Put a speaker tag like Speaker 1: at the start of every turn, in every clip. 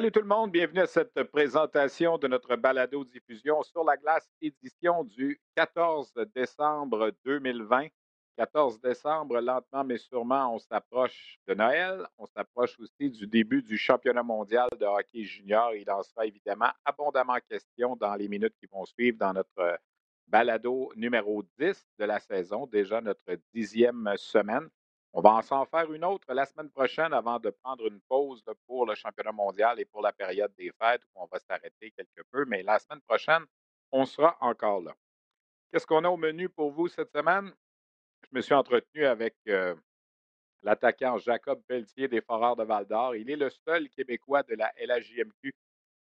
Speaker 1: Salut tout le monde, bienvenue à cette présentation de notre balado-diffusion sur la glace édition du 14 décembre 2020. 14 décembre, lentement mais sûrement, on s'approche de Noël. On s'approche aussi du début du championnat mondial de hockey junior. Il en sera évidemment abondamment question dans les minutes qui vont suivre dans notre balado numéro 10 de la saison, déjà notre dixième semaine. On va en s'en faire une autre la semaine prochaine avant de prendre une pause pour le championnat mondial et pour la période des fêtes où on va s'arrêter quelque peu. Mais la semaine prochaine, on sera encore là. Qu'est-ce qu'on a au menu pour vous cette semaine? Je me suis entretenu avec euh, l'attaquant Jacob Pelletier des Foreurs de Val-d'Or. Il est le seul Québécois de la LAJMQ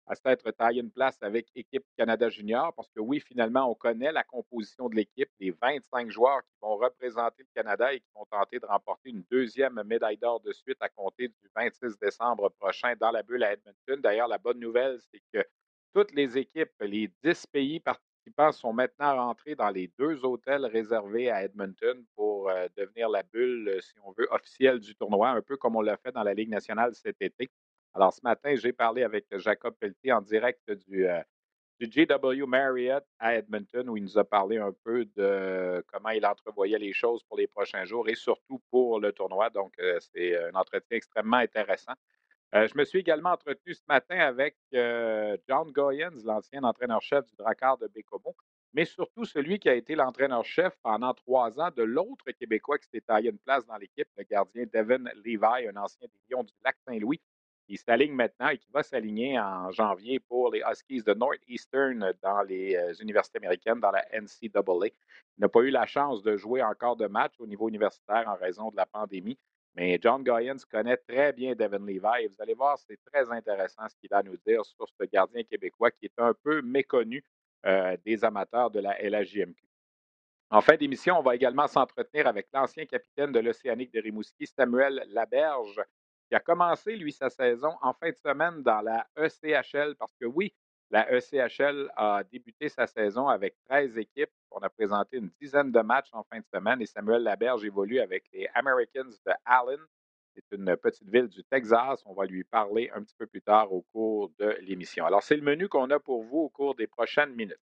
Speaker 1: à s'être taillé une place avec équipe Canada Junior, parce que oui, finalement, on connaît la composition de l'équipe, les 25 joueurs qui vont représenter le Canada et qui vont tenter de remporter une deuxième médaille d'or de suite à compter du 26 décembre prochain dans la bulle à Edmonton. D'ailleurs, la bonne nouvelle, c'est que toutes les équipes, les 10 pays participants sont maintenant rentrés dans les deux hôtels réservés à Edmonton pour euh, devenir la bulle, si on veut, officielle du tournoi, un peu comme on l'a fait dans la Ligue nationale cet été. Alors, ce matin, j'ai parlé avec Jacob Pelletier en direct du, euh, du JW Marriott à Edmonton, où il nous a parlé un peu de comment il entrevoyait les choses pour les prochains jours et surtout pour le tournoi. Donc, euh, c'est un entretien extrêmement intéressant. Euh, je me suis également entretenu ce matin avec John Goyens, l'ancien entraîneur-chef du Drakkar de Bécomo, mais surtout celui qui a été l'entraîneur-chef pendant trois ans de l'autre Québécois qui s'est taillé une place dans l'équipe, le gardien Devin Levi, un ancien des du Lac-Saint-Louis, qui s'aligne maintenant et qui va s'aligner en janvier pour les Huskies de Northeastern dans les euh, universités américaines, dans la NCAA. Il n'a pas eu la chance de jouer encore de match au niveau universitaire en raison de la pandémie, mais John Goyens connaît très bien Devin Levi et vous allez voir, c'est très intéressant ce qu'il a à nous dire sur ce gardien québécois qui est un peu méconnu euh, des amateurs de la LHJMQ. En fin d'émission, on va également s'entretenir avec l'ancien capitaine de l'Océanique de Rimouski, Samuel Laberge, qui a commencé, lui, sa saison en fin de semaine dans la ECHL, parce que oui, la ECHL a débuté sa saison avec 13 équipes. On a présenté une dizaine de matchs en fin de semaine et Samuel Laberge évolue avec les Americans de Allen. C'est une petite ville du Texas. On va lui parler un petit peu plus tard au cours de l'émission. Alors, c'est le menu qu'on a pour vous au cours des prochaines minutes.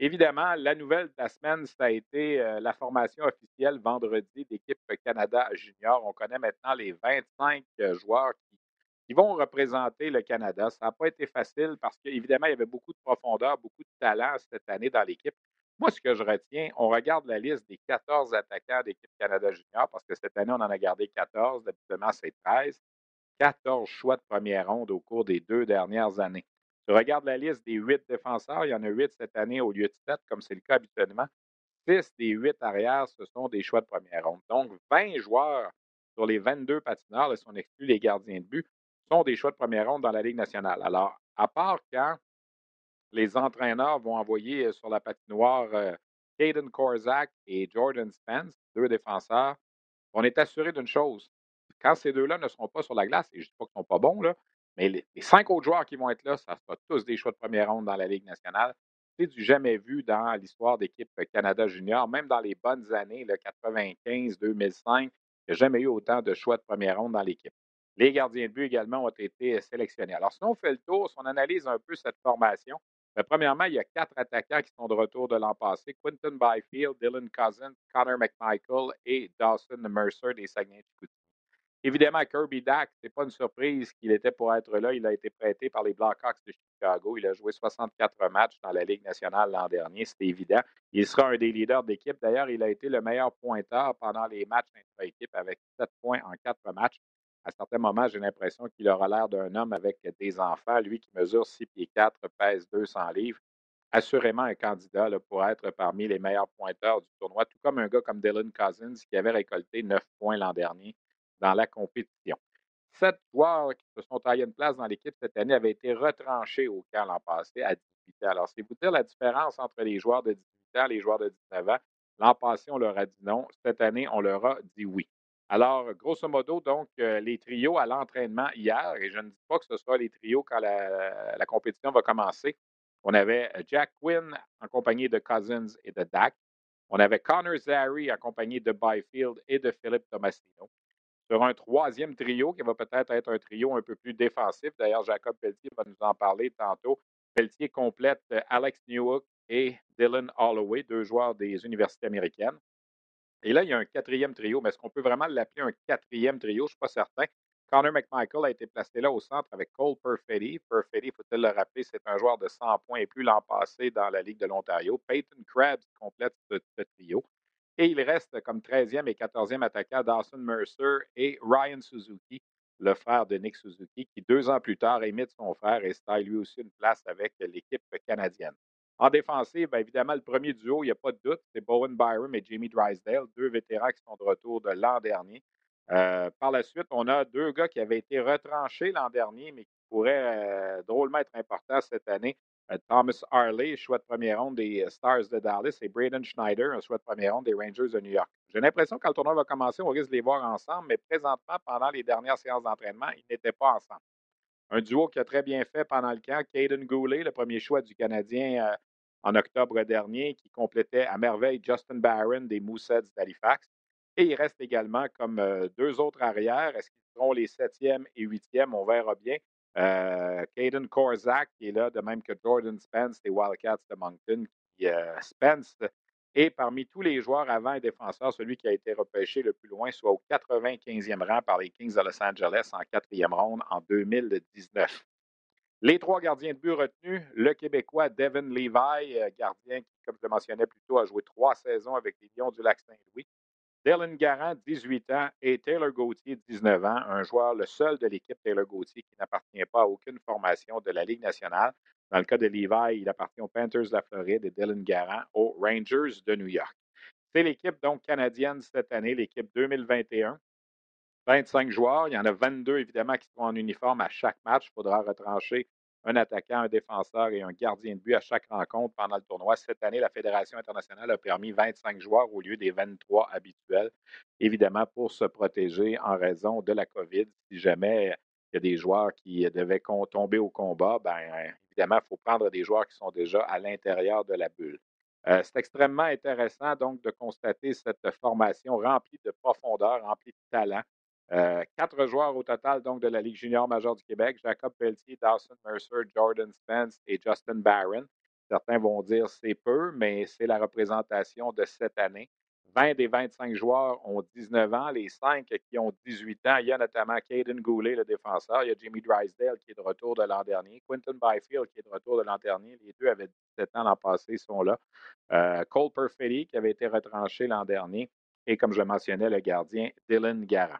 Speaker 1: Évidemment, la nouvelle de la semaine, ça a été euh, la formation officielle vendredi d'équipe Canada Junior. On connaît maintenant les 25 euh, joueurs qui, vont représenter le Canada. Ça n'a pas été facile parce qu'évidemment, il y avait beaucoup de profondeur, beaucoup de talent cette année dans l'équipe. Moi, ce que je retiens, on regarde la liste des 14 attaquants d'équipe Canada Junior parce que cette année, on en a gardé 14. D'habitude, c'est 13. 14 choix de première ronde au cours des deux dernières années. Regarde la liste des huit défenseurs. Il y en a huit cette année au lieu de sept, comme c'est le cas habituellement. Six des huit arrières, ce sont des choix de première ronde. Donc, 20 joueurs sur les 22 patineurs, si on exclut les gardiens de but, sont des choix de première ronde dans la Ligue nationale. Alors, à part quand les entraîneurs vont envoyer euh, sur la patinoire euh, Caden Korzak et Jordan Spence, deux défenseurs, on est assuré d'une chose. Quand ces deux-là ne seront pas sur la glace, et je ne dis pas qu'ils ne sont pas bons, là, mais les, cinq autres joueurs qui vont être là, ça sera tous des choix de première ronde dans la Ligue nationale. C'est du jamais vu dans l'histoire d'équipe Canada Junior, même dans les bonnes années, le 95, 2005, il n'y a jamais eu autant de choix de première ronde dans l'équipe. Les gardiens de but également ont été sélectionnés. Alors, si on fait le tour, si on analyse un peu cette formation, ben, premièrement, il y a quatre attaquants qui sont de retour de l'an passé Quinton Byfield, Dylan Cousins, Connor McMichael et Dawson Mercer des Saguenay-Chicoutimi. Évidemment, Kirby Dack, ce n'est pas une surprise qu'il était pour être là. Il a été prêté par les Blackhawks de Chicago. Il a joué 64 matchs dans la Ligue nationale l'an dernier, c'était évident. Il sera un des leaders d'équipe. D'ailleurs, il a été le meilleur pointeur pendant les matchs intra-équipe avec 7 points en 4 matchs. À certains moments, j'ai l'impression qu'il aura l'air d'un homme avec des enfants. Lui qui mesure 6 pieds 4, pèse 200 livres. Assurément un candidat pour être parmi les meilleurs pointeurs du tournoi, tout comme un gars comme Dylan Cousins qui avait récolté 9 points l'an dernier dans la compétition. Sept joueurs qui se sont taillés une place dans l'équipe cette année avaient été retranchés au camp l'an passé à 18 ans. Alors, c'est vous dire la différence entre les joueurs de 18 ans et les joueurs de 19 ans. L'an passé, on leur a dit non. Cette année, on leur a dit oui. Alors, grosso modo, donc, euh, les trios à l'entraînement hier, et je ne dis pas que ce sera les trios quand la, compétition va commencer. On avait Jack Quinn en compagnie de Cousins et de Dak. On avait Connor Zary accompagné de Byfield et de Philippe Tomasino sur un troisième trio qui va peut-être être un trio un peu plus défensif. D'ailleurs, Jacob Pelletier va nous en parler tantôt. Pelletier complète euh, Alex Newhook et Dylan Holloway, deux joueurs des universités américaines. Et là, il y a un quatrième trio, mais est-ce qu'on peut vraiment l'appeler un quatrième trio? Je ne suis pas certain. Connor McMichael a été placé là au centre avec Cole Perfetti. Perfetti, faut-il le rappeler, c'est un joueur de 100 points et plus l'an passé dans la Ligue de l'Ontario. Peyton Krabs complète ce trio. Et il reste comme 13e et 14e attaquant Dawson Mercer et Ryan Suzuki, le frère de Nick Suzuki, qui deux ans plus tard imite son frère et se lui aussi une place avec l'équipe canadienne. En défensive, bien évidemment, le premier duo, il n'y a pas de doute, c'est Bowen Byram et Jamie Drysdale, deux vétérans qui sont de retour de l'an dernier. Euh, par la suite, on a deux gars qui avaient été retranchés l'an dernier, mais qui pourraient euh, drôlement être importants cette année. Euh, Thomas Harley, choix de première ronde des euh, Stars de Dallas, et Braden Schneider, un choix de première ronde des Rangers de New York. J'ai l'impression que quand le tournoi va commencer, on risque de les voir ensemble, mais présentement, pendant les dernières séances d'entraînement, ils n'étaient pas ensemble. Un duo qui a très bien fait pendant le camp, Caden Goulet, le premier choix du Canadien euh, en octobre dernier, qui complétait à merveille Justin Barron des Mooseheads d'Halifax. Et il reste également comme deux autres arrières. Est-ce qu'ils seront les septièmes et huitièmes? On verra bien. Euh, Caden Korzak, qui est là, de même que Jordan Spence des Wildcats de Moncton. Qui, euh, Spence est parmi tous les joueurs avant et défenseurs, celui qui a été repêché le plus loin, soit au 95e rang par les Kings de Los Angeles en quatrième ronde en 2019. Les trois gardiens de but retenus, le Québécois Devin Levi, euh, gardien qui, comme je le mentionnais plus tôt, a joué trois saisons avec les Lions du Lac-Saint-Louis. Dylan Garant, 18 ans, et Taylor Gauthier, 19 ans, un joueur, le seul de l'équipe Taylor Gauthier qui n'appartient pas à aucune formation de la Ligue nationale. Dans le cas de Levi, il appartient aux Panthers de la Floride et Dylan Garant aux Rangers de New York. C'est l'équipe donc canadienne cette année, l'équipe 2021. 25 joueurs, il y en a 22 évidemment qui seront en uniforme à chaque match. Il faudra retrancher un attaquant, un défenseur et un gardien de but à chaque rencontre pendant le tournoi. Cette année, la Fédération internationale a permis 25 joueurs au lieu des 23 habituels, évidemment pour se protéger en raison de la COVID. Si jamais il y a des joueurs qui devaient tomber au combat, ben évidemment, il faut prendre des joueurs qui sont déjà à l'intérieur de la bulle. Euh, c'est extrêmement intéressant donc de constater cette formation remplie de profondeur, remplie de talent. Euh, quatre joueurs au total donc de la Ligue junior majeure du Québec, Jacob Pelletier, Dawson Mercer, Jordan Spence et Justin Barron. Certains vont dire c'est peu, mais c'est la représentation de cette année. 20 des 25 joueurs ont 19 ans, les 5 qui ont 18 ans. Il y a notamment Caden Goulet, le défenseur. Il y a Jimmy Drysdale qui est de retour de l'an dernier. Quinton Byfield qui est de retour de l'an dernier. Les deux avaient 17 ans l'an passé, sont là. Euh, Cole Perfetti qui avait été retranché l'an dernier. Et comme je le mentionnais, le gardien Dylan Garant.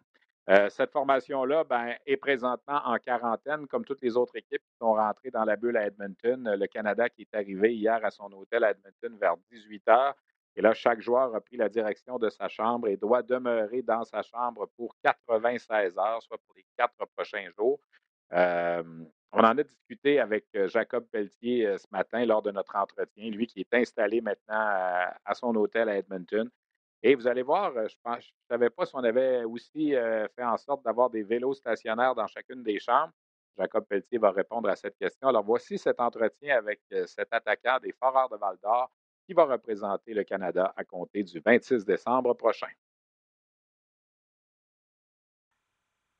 Speaker 1: Euh, cette formation-là ben, est présentement en quarantaine, comme toutes les autres équipes qui sont rentrées dans la bulle à Edmonton. Le Canada qui est arrivé hier à son hôtel à Edmonton vers 18 heures. Et là, chaque joueur a pris la direction de sa chambre et doit demeurer dans sa chambre pour 96 heures, soit pour les quatre prochains jours. Euh, on en a discuté avec euh, Jacob Pelletier ce matin lors de notre entretien, lui qui est installé maintenant à son hôtel à Edmonton. Et vous allez voir, euh, je ne savais pas si on avait aussi euh, fait en sorte d'avoir des vélos stationnaires dans chacune des chambres. Jacob Pelletier va répondre à cette question. Alors voici cet entretien avec euh, cet attaquant des Foreurs de Val d'Or qui va représenter le Canada à compter du 26 décembre prochain.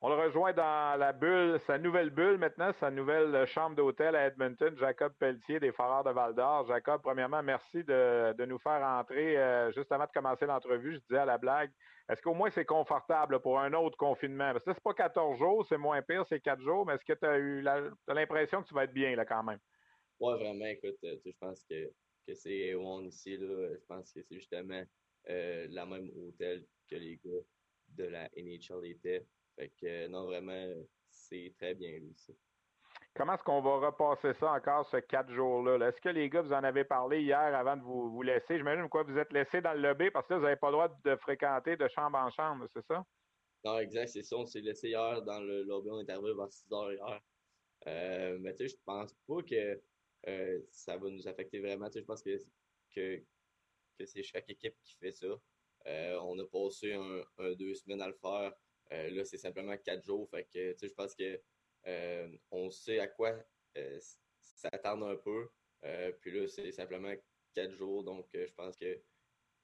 Speaker 2: On le rejoint dans la bulle, sa nouvelle bulle maintenant, sa nouvelle chambre d'hôtel à Edmonton, Jacob Pelletier des Foreurs de Val d'Or. Jacob, premièrement, merci de, nous faire entrer euh, juste avant de commencer l'entrevue. Je disais à la blague, est-ce qu'au moins c'est confortable pour un autre confinement? Parce que c'est pas 14 jours, c'est moins pire, c'est 4 jours, mais est-ce que tu as eu l'impression que tu vas être bien là quand même?
Speaker 3: Oui, vraiment, écoute, euh, je pense que, que c'est A1 ici, je pense que c'est justement euh, la même hôtel que les gars de la NHL étaient. Fait que non, vraiment, c'est très bien aussi.
Speaker 2: Comment est-ce qu'on va repasser ça encore, ce quatre jours-là? est ce que les gars, vous en avez parlé hier avant de vous, vous laisser? J'imagine quoi vous êtes laissé dans le lobby parce que là, vous n'avez pas le droit de fréquenter de chambre en chambre, c'est ça?
Speaker 3: Non, exact, c'est ça. On s'est laissé hier dans le lobby. On est arrivé vers 6 heures hier. Euh, mais tu sais, je pense pas que euh, ça va nous affecter vraiment. Tu sais, je pense que, que, que c'est chaque équipe qui fait ça. Euh, on a passé un, un, deux semaines à le faire. Euh, là, c'est simplement quatre jours. Fait que, je pense que euh, on sait à quoi euh, s'attendre un peu. puis là, c'est simplement quatre jours. Donc, je pense que,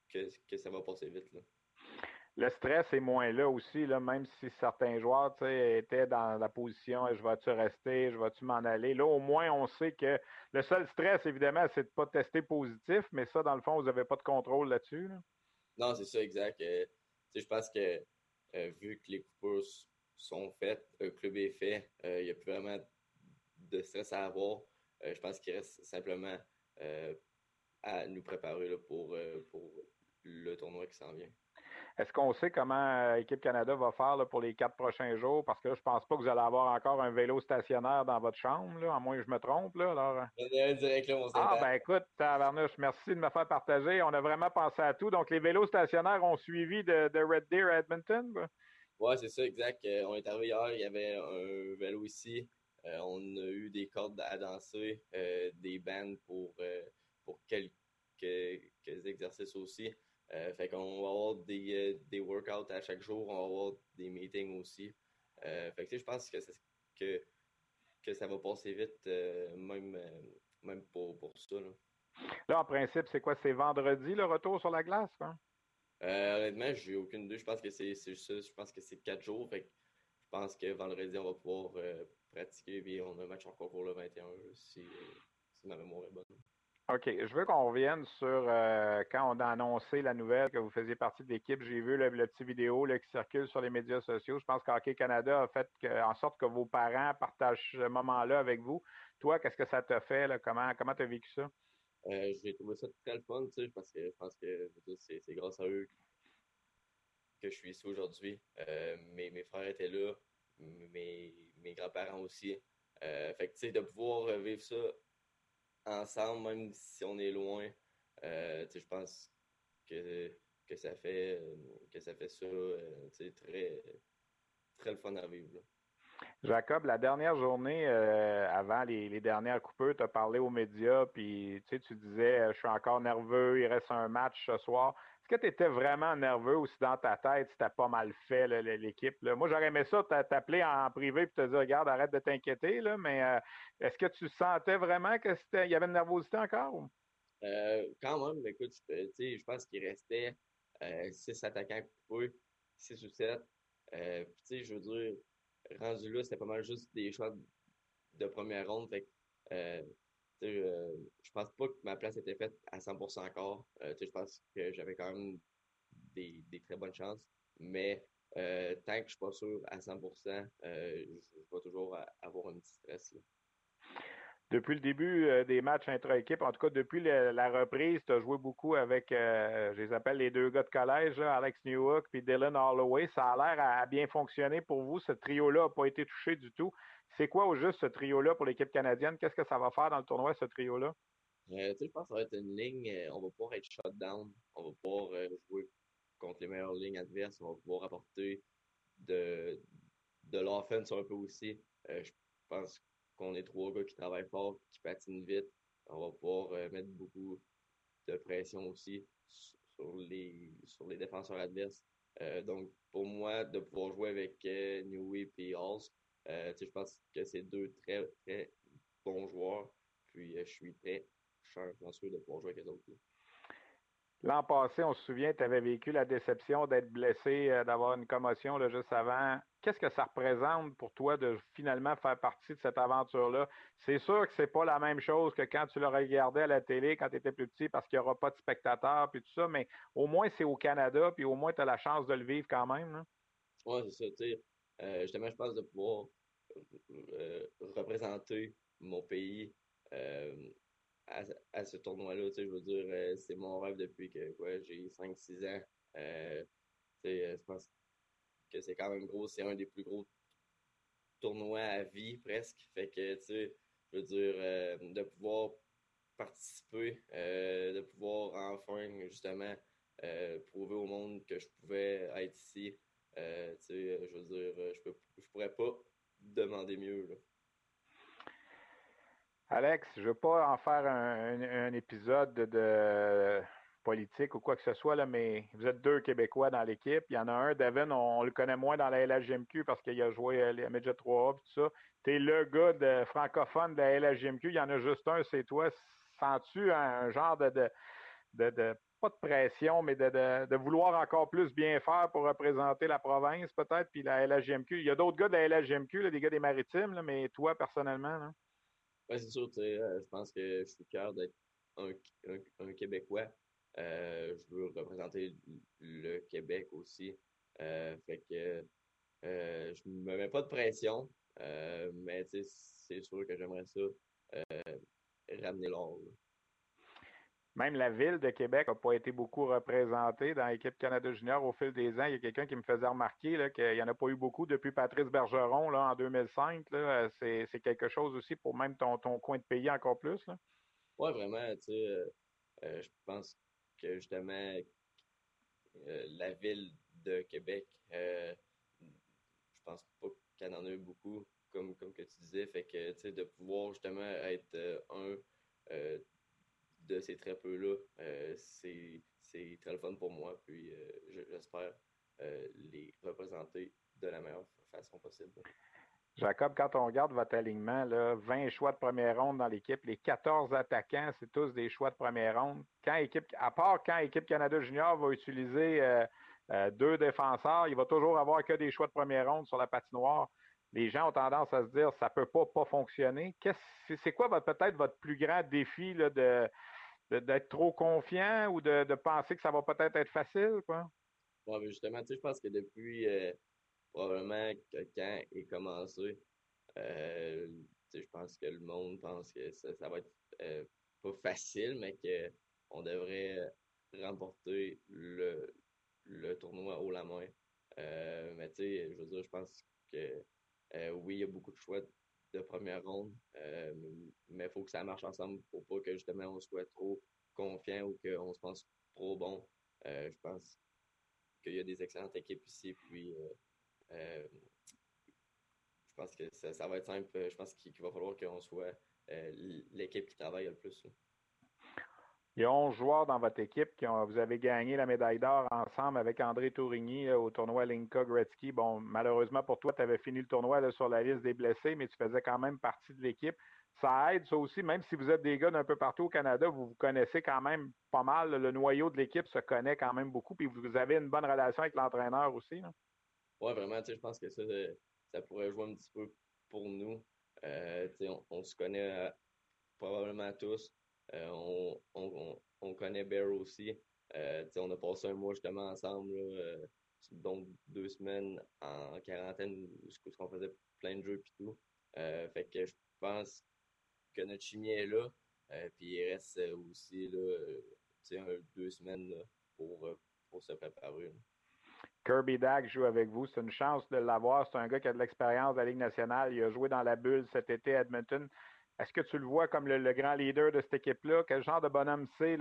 Speaker 3: que, ça va passer vite.
Speaker 2: Le stress est moins là aussi, là, même si certains joueurs étaient dans la position je vais-tu rester, je vais-tu m'en aller. Là, au moins, on sait que le seul stress, évidemment, c'est de ne pas tester positif, mais ça, dans le fond, vous n'avez pas de contrôle là-dessus.
Speaker 3: Non, c'est ça, exact. je pense que euh, vu que les coupures sont faites, le club est fait, euh, il n'y a plus vraiment de stress à avoir. Euh, je pense qu'il reste simplement à nous préparer pour le tournoi qui s'en vient.
Speaker 2: Est-ce qu'on sait comment Équipe Canada va faire pour les quatre prochains jours? Parce que là, je pense pas que vous allez avoir encore un vélo stationnaire dans votre chambre, là, à moins que je me trompe. Là, alors...
Speaker 3: direct, là,
Speaker 2: ah, ben écoute, Tavarnouche, merci de me faire partager. On a vraiment pensé à tout. Donc, les vélos stationnaires ont suivi de, Red Deer à Edmonton?
Speaker 3: Oui, c'est ça, exact. Euh, on est arrivé hier, il y avait un vélo ici. Euh, on a eu des cordes à danser, euh, des bands pour, pour quelques, quelques exercices aussi. Euh, fait qu'on va avoir des, euh, des, workouts à chaque jour, on va avoir des meetings aussi. Euh, fait que je pense que, que, que ça va passer vite, même, même pour, pour ça. Là.
Speaker 2: là. en principe, c'est quoi? C'est vendredi le retour sur la glace? Hein?
Speaker 3: honnêtement, j'ai aucune idée. Je pense que c'est ça. Je pense que c'est quatre jours. Fait que je pense que vendredi, on va pouvoir pratiquer. Puis on a un match encore pour le 21 si, si ma mémoire est bonne.
Speaker 2: OK. Je veux qu'on revienne sur euh, quand on a annoncé la nouvelle que vous faisiez partie de l'équipe. J'ai vu le, petit vidéo qui circule sur les médias sociaux. Je pense qu'Hockey Canada a fait en sorte que vos parents partagent ce moment-là avec vous. Toi, qu'est-ce que ça t'a fait? Comment tu as vécu ça?
Speaker 3: Euh, J'ai trouvé ça très fun, parce que je pense que c'est grâce à eux que je suis ici aujourd'hui. Euh, mes, frères étaient là, mes, mes grands-parents aussi. Fait que, tu sais, de pouvoir vivre ça ensemble, même si on est loin. Euh, je pense que, que, ça fait, que ça fait ça euh, très, très le fun à vivre.
Speaker 2: Jacob, la dernière journée, euh, avant les, dernières coupures, tu as parlé aux médias, puis tu disais, je suis encore nerveux, il reste un match ce soir. Est-ce que tu étais vraiment nerveux ou si dans ta tête, c'était pas mal fait, l'équipe? Moi, j'aurais aimé ça, t'appeler en privé et te dire, regarde, arrête de t'inquiéter, mais euh, est-ce que tu sentais vraiment qu'il y avait une nervosité encore?
Speaker 3: Euh, quand même, écoute, je pense qu'il restait euh, six attaquants coupés, six ou sept. puis, je veux dire, rendu là, c'était pas mal juste des choix de première ronde. Euh, je pense pas que ma place était faite à 100% encore. Euh, je pense que j'avais quand même des, très bonnes chances. Mais euh, tant que je suis pas sûr à 100%, je, vais toujours avoir un petit stress.
Speaker 2: Depuis le début des matchs intra-équipe, en tout cas depuis la reprise, tu as joué beaucoup avec, je les appelle les deux gars de collège, Alex Newhook et Dylan Holloway. Ça a l'air à bien fonctionner pour vous. Ce trio-là n'a pas été touché du tout. C'est quoi au juste ce trio-là pour l'équipe canadienne? Qu'est-ce que ça va faire dans le tournoi, ce trio-là?
Speaker 3: Euh, je pense que ça va être une ligne, euh, on va pouvoir être shut down, on va pouvoir euh, jouer contre les meilleures lignes adverses, on va pouvoir apporter de, de l'offense un peu aussi. je pense qu'on est trois gars qui travaillent fort, qui patinent vite. On va pouvoir mettre beaucoup de pression aussi sur les, sur les défenseurs adverses. donc, pour moi, de pouvoir jouer avec Newey et Halls, euh, je pense que c'est deux très, très bons joueurs. Puis euh, je suis très chanceux de pouvoir jouer avec les autres.
Speaker 2: L'an passé, on se souvient, tu avais vécu la déception d'être blessé, euh, d'avoir une commotion là, juste avant qu'est-ce que ça représente pour toi de finalement faire partie de cette aventure-là? C'est sûr que c'est pas la même chose que quand tu le regardais à la télé quand tu étais plus petit parce qu'il n'y aura pas de spectateurs puis tout ça, mais au moins c'est au Canada, puis au moins tu as la chance de le vivre quand même.
Speaker 3: Oui, c'est ça. Euh, justement, je pense de pouvoir euh, représenter mon pays euh, à, ce tournoi-là. Je veux dire, c'est mon rêve depuis que quoi, j'ai 5-6 ans. je pense que c'est quand même gros. C'est un des plus gros tournois à vie, presque. Fait que, tu je veux dire, de pouvoir participer, de pouvoir enfin, justement, prouver au monde que je pouvais être ici. Euh, je veux dire, je, ne je pourrais pas demander mieux.
Speaker 2: Alex, je veux pas en faire un, épisode de, politique ou quoi que ce soit, mais vous êtes deux Québécois dans l'équipe. Il y en a un, Devin, on, le connaît moins dans la LHGMQ parce qu'il a joué à la Midget 3A et tout ça. Tu es le gars de, francophone de la LHGMQ. Il y en a juste un, c'est toi. Sens-tu un, genre de, de pas de pression, mais de, vouloir encore plus bien faire pour représenter la province, peut-être, puis la LHGMQ. Il y a d'autres gars de la LHGMQ, des gars des maritimes, mais toi, personnellement.
Speaker 3: Oui, c'est sûr, euh, je pense que je suis fier d'être un, Québécois. Euh, je veux représenter le Québec aussi. Euh, fait que je me mets pas de pression, mais c'est sûr que j'aimerais ça ramener l'or.
Speaker 2: Même la ville de Québec n'a pas été beaucoup représentée dans l'équipe Canada Junior au fil des ans. Il y a quelqu'un qui me faisait remarquer qu'il n'y en a pas eu beaucoup depuis Patrice Bergeron là, en 2005. C'est, quelque chose aussi pour même ton, coin de pays encore plus.
Speaker 3: Oui, vraiment. Euh, euh, je pense que justement, euh, la ville de Québec, je pense pas qu'il y en a eu beaucoup, comme, comme que tu disais. Fait que de pouvoir justement être un de ces très peu-là, euh, c'est très le fun pour moi. Puis euh, j'espère euh, les représenter de la meilleure façon possible.
Speaker 2: Jacob, quand on regarde votre alignement, là, 20 choix de première ronde dans l'équipe, les 14 attaquants, c'est tous des choix de première ronde. Quand équipe, à part quand l'équipe Canada Junior va utiliser deux défenseurs, il va toujours avoir que des choix de première ronde sur la patinoire les gens ont tendance à se dire ça peut pas pas fonctionner. C'est quoi peut-être votre plus grand défi là, de, d'être trop confiant ou de, penser que ça va peut-être être facile, quoi?
Speaker 3: Ouais, justement, tu sais, je pense que depuis euh, probablement que quand est commencé, euh, tu sais, je pense que le monde pense que ça, va être euh, pas facile, mais qu'on devrait remporter le, le tournoi haut la main. mais tu sais, je veux dire, je pense que oui, il y a beaucoup de choix de première ronde. Euh, mais il faut que ça marche ensemble pour pas que justement on soit trop confiant ou qu'on se pense trop bon. Euh, je pense qu'il y a des excellentes équipes ici. Puis euh, je pense que ça, va être simple. Je pense qu'il va falloir qu'on soit l'équipe qui travaille le plus.
Speaker 2: Il y a 11 joueurs dans votre équipe qui ont, vous avez gagné la médaille d'or ensemble avec André Tourigny au tournoi Linka Gretzky. Bon, malheureusement pour toi, tu avais fini le tournoi sur la liste des blessés, mais tu faisais quand même partie de l'équipe. Ça aide, ça aussi, même si vous êtes des gars d'un peu partout au Canada, vous vous connaissez quand même pas mal. Le noyau de l'équipe se connaît quand même beaucoup, puis vous avez une bonne relation avec l'entraîneur aussi.
Speaker 3: Oui, vraiment, je pense que ça, ça pourrait jouer un petit peu pour nous. Euh, on, se connaît euh, probablement tous. Euh, on, on, connaît Bear aussi. Euh, on a passé un mois justement ensemble, euh, donc deux semaines en quarantaine, où on faisait plein de jeux et tout. fait que je pense que notre chimie est là. puis il reste aussi deux semaines pour, pour se préparer.
Speaker 2: Kirby Dag joue avec vous. C'est une chance de l'avoir. C'est un gars qui a de l'expérience de la Ligue nationale. Il a joué dans la bulle cet été à Edmonton. Est-ce que tu le vois comme le, grand leader de cette équipe-là? Quel genre de bonhomme c'est?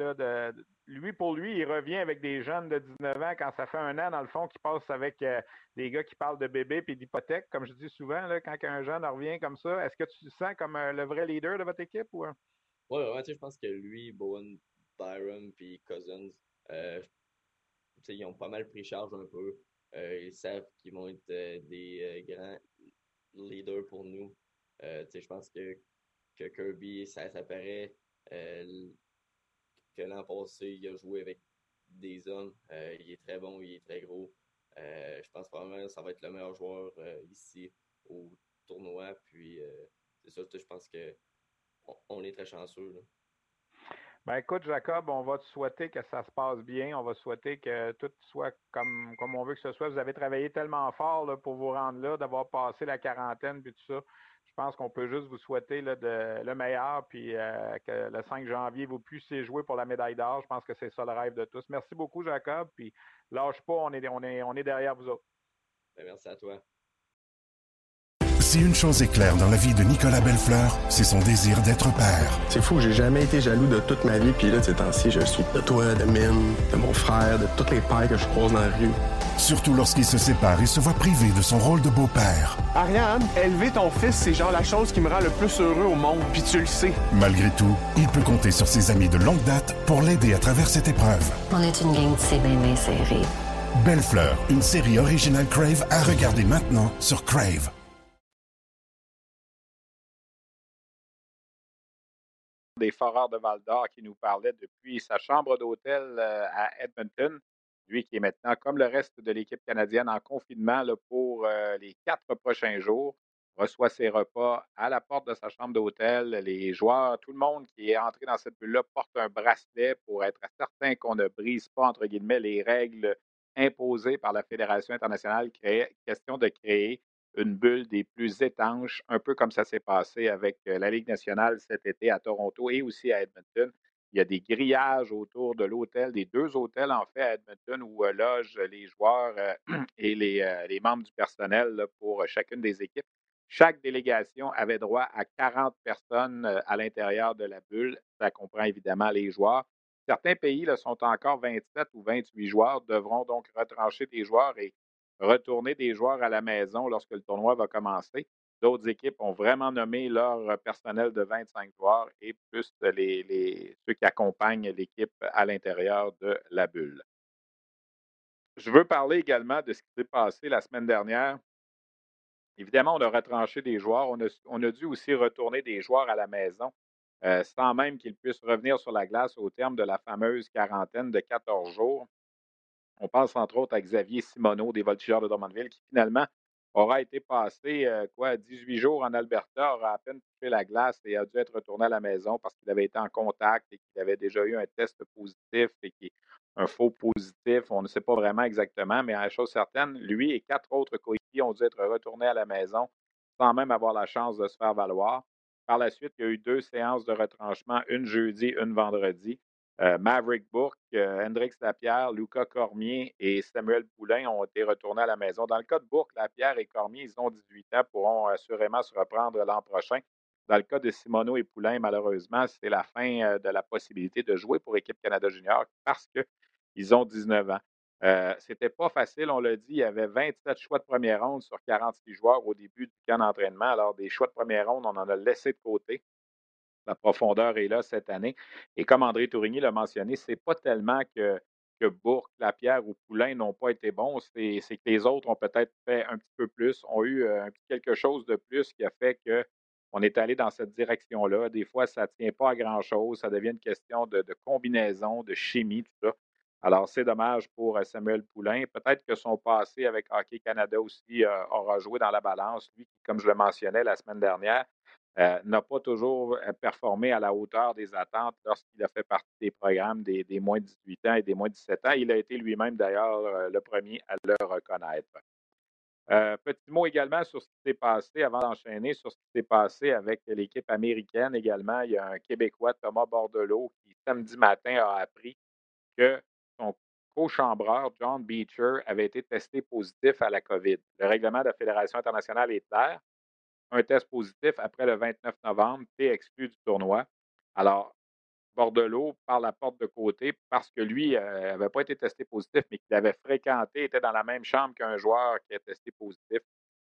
Speaker 2: Lui, pour lui, il revient avec des jeunes de 19 ans quand ça fait un an, dans le fond, qu'il passe avec euh, des gars qui parlent de bébé et d'hypothèque, comme je dis souvent, quand un jeune revient comme ça. Est-ce que tu te sens comme euh, le vrai leader de votre équipe? Ou...
Speaker 3: Oui, ouais, je pense que lui, Bowen, Byron puis Cousins, euh, ils ont pas mal pris charge un peu. ils savent qu'ils vont être des grands leaders pour nous. je pense que que Kirby, ça, ça paraît euh, que l'an passé, il a joué avec des hommes. Euh, il est très bon, il est très gros. je pense probablement que ça va être le meilleur joueur ici au tournoi. Puis c'est ça, je pense que on, est très chanceux.
Speaker 1: Ben écoute, Jacob, on va te souhaiter que ça se passe bien. On va souhaiter que tout soit comme, comme on veut que ce soit. Vous avez travaillé tellement fort pour vous rendre là, d'avoir passé la quarantaine puis tout ça. Je pense qu'on peut juste vous souhaiter de, le meilleur, puis euh, que le 5 janvier, vous puissiez jouer pour la médaille d'or. Je pense que c'est ça le rêve de tous. Merci beaucoup, Jacob. Puis lâche pas, on est, on est, on est derrière vous autres.
Speaker 3: Ben, merci à toi.
Speaker 4: Si une chose est claire dans la vie de Nicolas Bellefleur, c'est son désir d'être père.
Speaker 5: C'est fou, j'ai jamais été jaloux de toute ma vie, puis là, ces temps-ci, je suis de toi, de Mine, de mon frère, de tous les pères que je croise dans la rue.
Speaker 4: Surtout lorsqu'il se sépare et se voit privé de son rôle de beau-père.
Speaker 5: Ariane, élever ton fils, c'est genre la chose qui me rend le plus heureux au monde, puis tu le sais.
Speaker 4: Malgré tout, il peut compter sur ses amis de longue date pour l'aider à travers cette épreuve.
Speaker 6: On est une gang de c'est bien serré.
Speaker 4: Bellefleur, une série originale Crave à regarder maintenant sur Crave.
Speaker 1: des Foreurs de Val d'Or qui nous parlait depuis sa chambre d'hôtel euh, à Edmonton. Lui qui est maintenant, comme le reste de l'équipe canadienne, en confinement pour euh, les quatre prochains jours, reçoit ses repas à la porte de sa chambre d'hôtel. Les joueurs, tout le monde qui est entré dans cette bulle-là porte un bracelet pour être certain qu'on ne brise pas, entre guillemets, les règles imposées par la Fédération internationale. question de créer une bulle des plus étanches, un peu comme ça s'est passé avec euh, la Ligue nationale cet été à Toronto et aussi à Edmonton. Il y a des grillages autour de l'hôtel, des deux hôtels en fait à Edmonton où euh, logent les joueurs euh, et les, membres du personnel pour chacune des équipes. Chaque délégation avait droit à 40 personnes à l'intérieur de la bulle. Ça comprend évidemment les joueurs. Certains pays là, sont encore 27 ou 28 joueurs, devront donc retrancher des joueurs et retourner des joueurs à la maison lorsque le tournoi va commencer. D'autres équipes ont vraiment nommé leur personnel de 25 joueurs et plus ceux qui accompagnent l'équipe à l'intérieur de la bulle. Je veux parler également de ce qui s'est passé la semaine dernière. Évidemment, on a retranché des joueurs. On a, dû aussi retourner des joueurs à la maison euh, sans même qu'ils puissent revenir sur la glace au terme de la fameuse quarantaine de 14 jours. On pense entre autres à Xavier Simoneau des Voltigeurs de Drummondville qui finalement aura été passé euh, quoi 18 jours en Alberta, aura à peine touché la glace et a dû être retourné à la maison parce qu'il avait été en contact et qu'il avait déjà eu un test positif et qui un faux positif. On ne sait pas vraiment exactement, mais à la chose certaine, lui et quatre autres coéquipiers ont dû être retournés à la maison sans même avoir la chance de se faire valoir. Par la suite, il y a eu deux séances de retranchement, une jeudi, une vendredi. Euh, Maverick Bourque, euh, Hendrix Lapierre, Lucas Cormier et Samuel Poulain ont été retournés à la maison. Dans le cas de Bourque, Lapierre et Cormier, ils ont 18 ans, pourront assurément se reprendre l'an prochain. Dans le cas de Simoneau et Poulain, malheureusement, c'est la fin euh, de la possibilité de jouer pour Équipe Canada Junior parce qu'ils ont 19 ans. C'était pas facile, on l'a dit, il y avait 27 choix de première ronde sur 46 joueurs au début du camp d'entraînement. Alors, des choix de première ronde, on en a laissé de côté. La profondeur est là cette année. Et comme André Tourigny l'a mentionné, c'est pas tellement que, que Bourque, Lapierre ou Poulain n'ont pas été bons, c'est que les autres ont peut-être fait un petit peu plus, ont eu euh, quelque chose de plus qui a fait qu'on est allé dans cette direction-là. Des fois, ça ne tient pas à grand-chose. Ça devient une question de, combinaison, de chimie, tout ça. Alors, c'est dommage pour euh, Samuel Poulain. Peut-être que son passé avec Hockey Canada aussi euh, aura joué dans la balance. Lui, comme je le mentionnais la semaine dernière, euh, n'a pas toujours euh, performé à la hauteur des attentes lorsqu'il a fait partie des programmes des, moins de 18 ans et des moins de 17 ans. Il a été lui-même d'ailleurs euh, le premier à le reconnaître. petit mot également sur ce qui s'est passé, avant d'enchaîner, sur ce qui s'est passé avec l'équipe américaine également. Il y a un Québécois, Thomas Bordelot, qui samedi matin a appris que son co-chambreur, John Beecher, avait été testé positif à la COVID. Le règlement de la Fédération internationale est clair un test positif après le 29 novembre, tu exclu du tournoi. Alors, Bordelot par la porte de côté parce que lui n'avait euh, pas été testé positif, mais qu'il avait fréquenté, était dans la même chambre qu'un joueur qui a testé positif.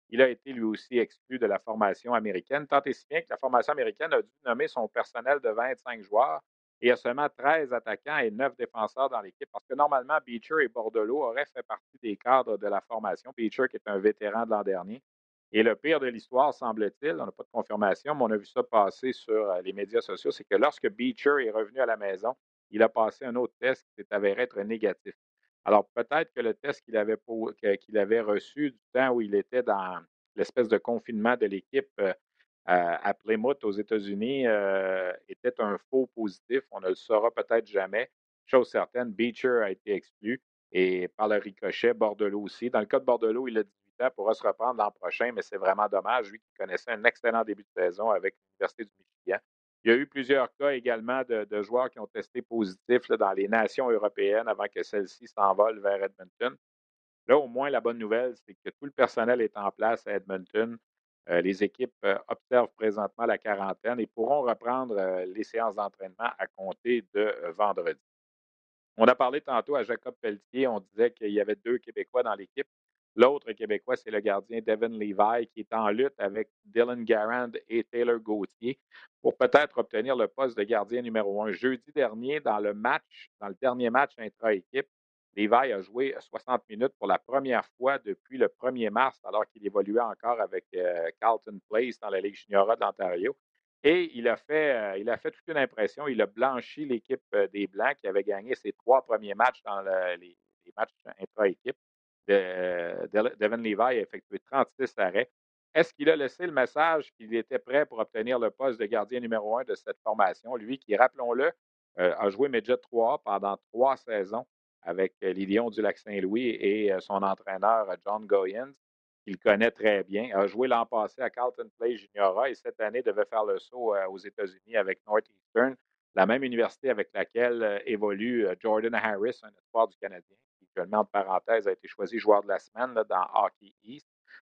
Speaker 1: Il a été lui aussi exclu de la formation américaine, tant et si bien que la formation américaine a dû nommer son personnel de 25 joueurs et il y a seulement 13 attaquants et 9 défenseurs dans l'équipe parce que normalement, Beecher et Bordelot auraient fait partie des cadres de la formation. Beecher, qui est un vétéran de l'an dernier, et le pire de l'histoire, semble-t-il, on n'a pas de confirmation, mais on a vu ça passer sur euh, les médias sociaux, c'est que lorsque Beecher est revenu à la maison, il a passé un autre test qui s'est avéré être négatif. Alors, peut-être que le test qu'il avait, avait reçu du temps où il était dans l'espèce de confinement de l'équipe euh, à Plymouth aux États-Unis euh, était un faux positif. On ne le saura peut-être jamais. Chose certaine, Beecher a été exclu et par le ricochet, Bordelot aussi. Dans le cas de Bordelot, il a 18 pourra se reprendre l'an prochain, mais c'est vraiment dommage, lui qui connaissait un excellent début de saison avec l'Université du Michigan. Il y a eu plusieurs cas également de, joueurs qui ont testé positif dans les nations européennes avant que celles-ci s'envolent vers Edmonton. Là, au moins, la bonne nouvelle, c'est que tout le personnel est en place à Edmonton. Euh, les équipes euh, observent présentement la quarantaine et pourront reprendre euh, les séances d'entraînement à compter de vendredi. On a parlé tantôt à Jacob Pelletier, on disait qu'il y avait deux Québécois dans l'équipe. L'autre Québécois, c'est le gardien Devin Levi, qui est en lutte avec Dylan Garand et Taylor Gauthier pour peut-être obtenir le poste de gardien numéro un. Jeudi dernier, dans le match, dans le dernier match intra-équipe, Levi a joué 60 minutes pour la première fois depuis le 1er mars, alors qu'il évoluait encore avec euh, Carlton Place dans la Ligue junior de l'Ontario. Et il a, fait, euh, il a fait toute une impression. Il a blanchi l'équipe euh, des Blancs qui avait gagné ses trois premiers matchs dans les, matchs intra-équipe. Devin Levi a effectué 36 arrêts. Est-ce qu'il a laissé le message qu'il était prêt pour obtenir le poste de gardien numéro un de cette formation? Lui qui, rappelons-le, a joué Midget 3 pendant trois saisons avec euh, les du Lac-Saint-Louis et euh, son entraîneur euh, John Goyens, qu'il connaît très bien. A joué l'an passé à Carlton Place Juniora et cette année devait faire le saut aux États-Unis avec Northeastern, la même université avec laquelle évolue Jordan Harris, un espoir du Canadien, je le mets entre parenthèses, a été choisi joueur de la semaine dans Hockey East.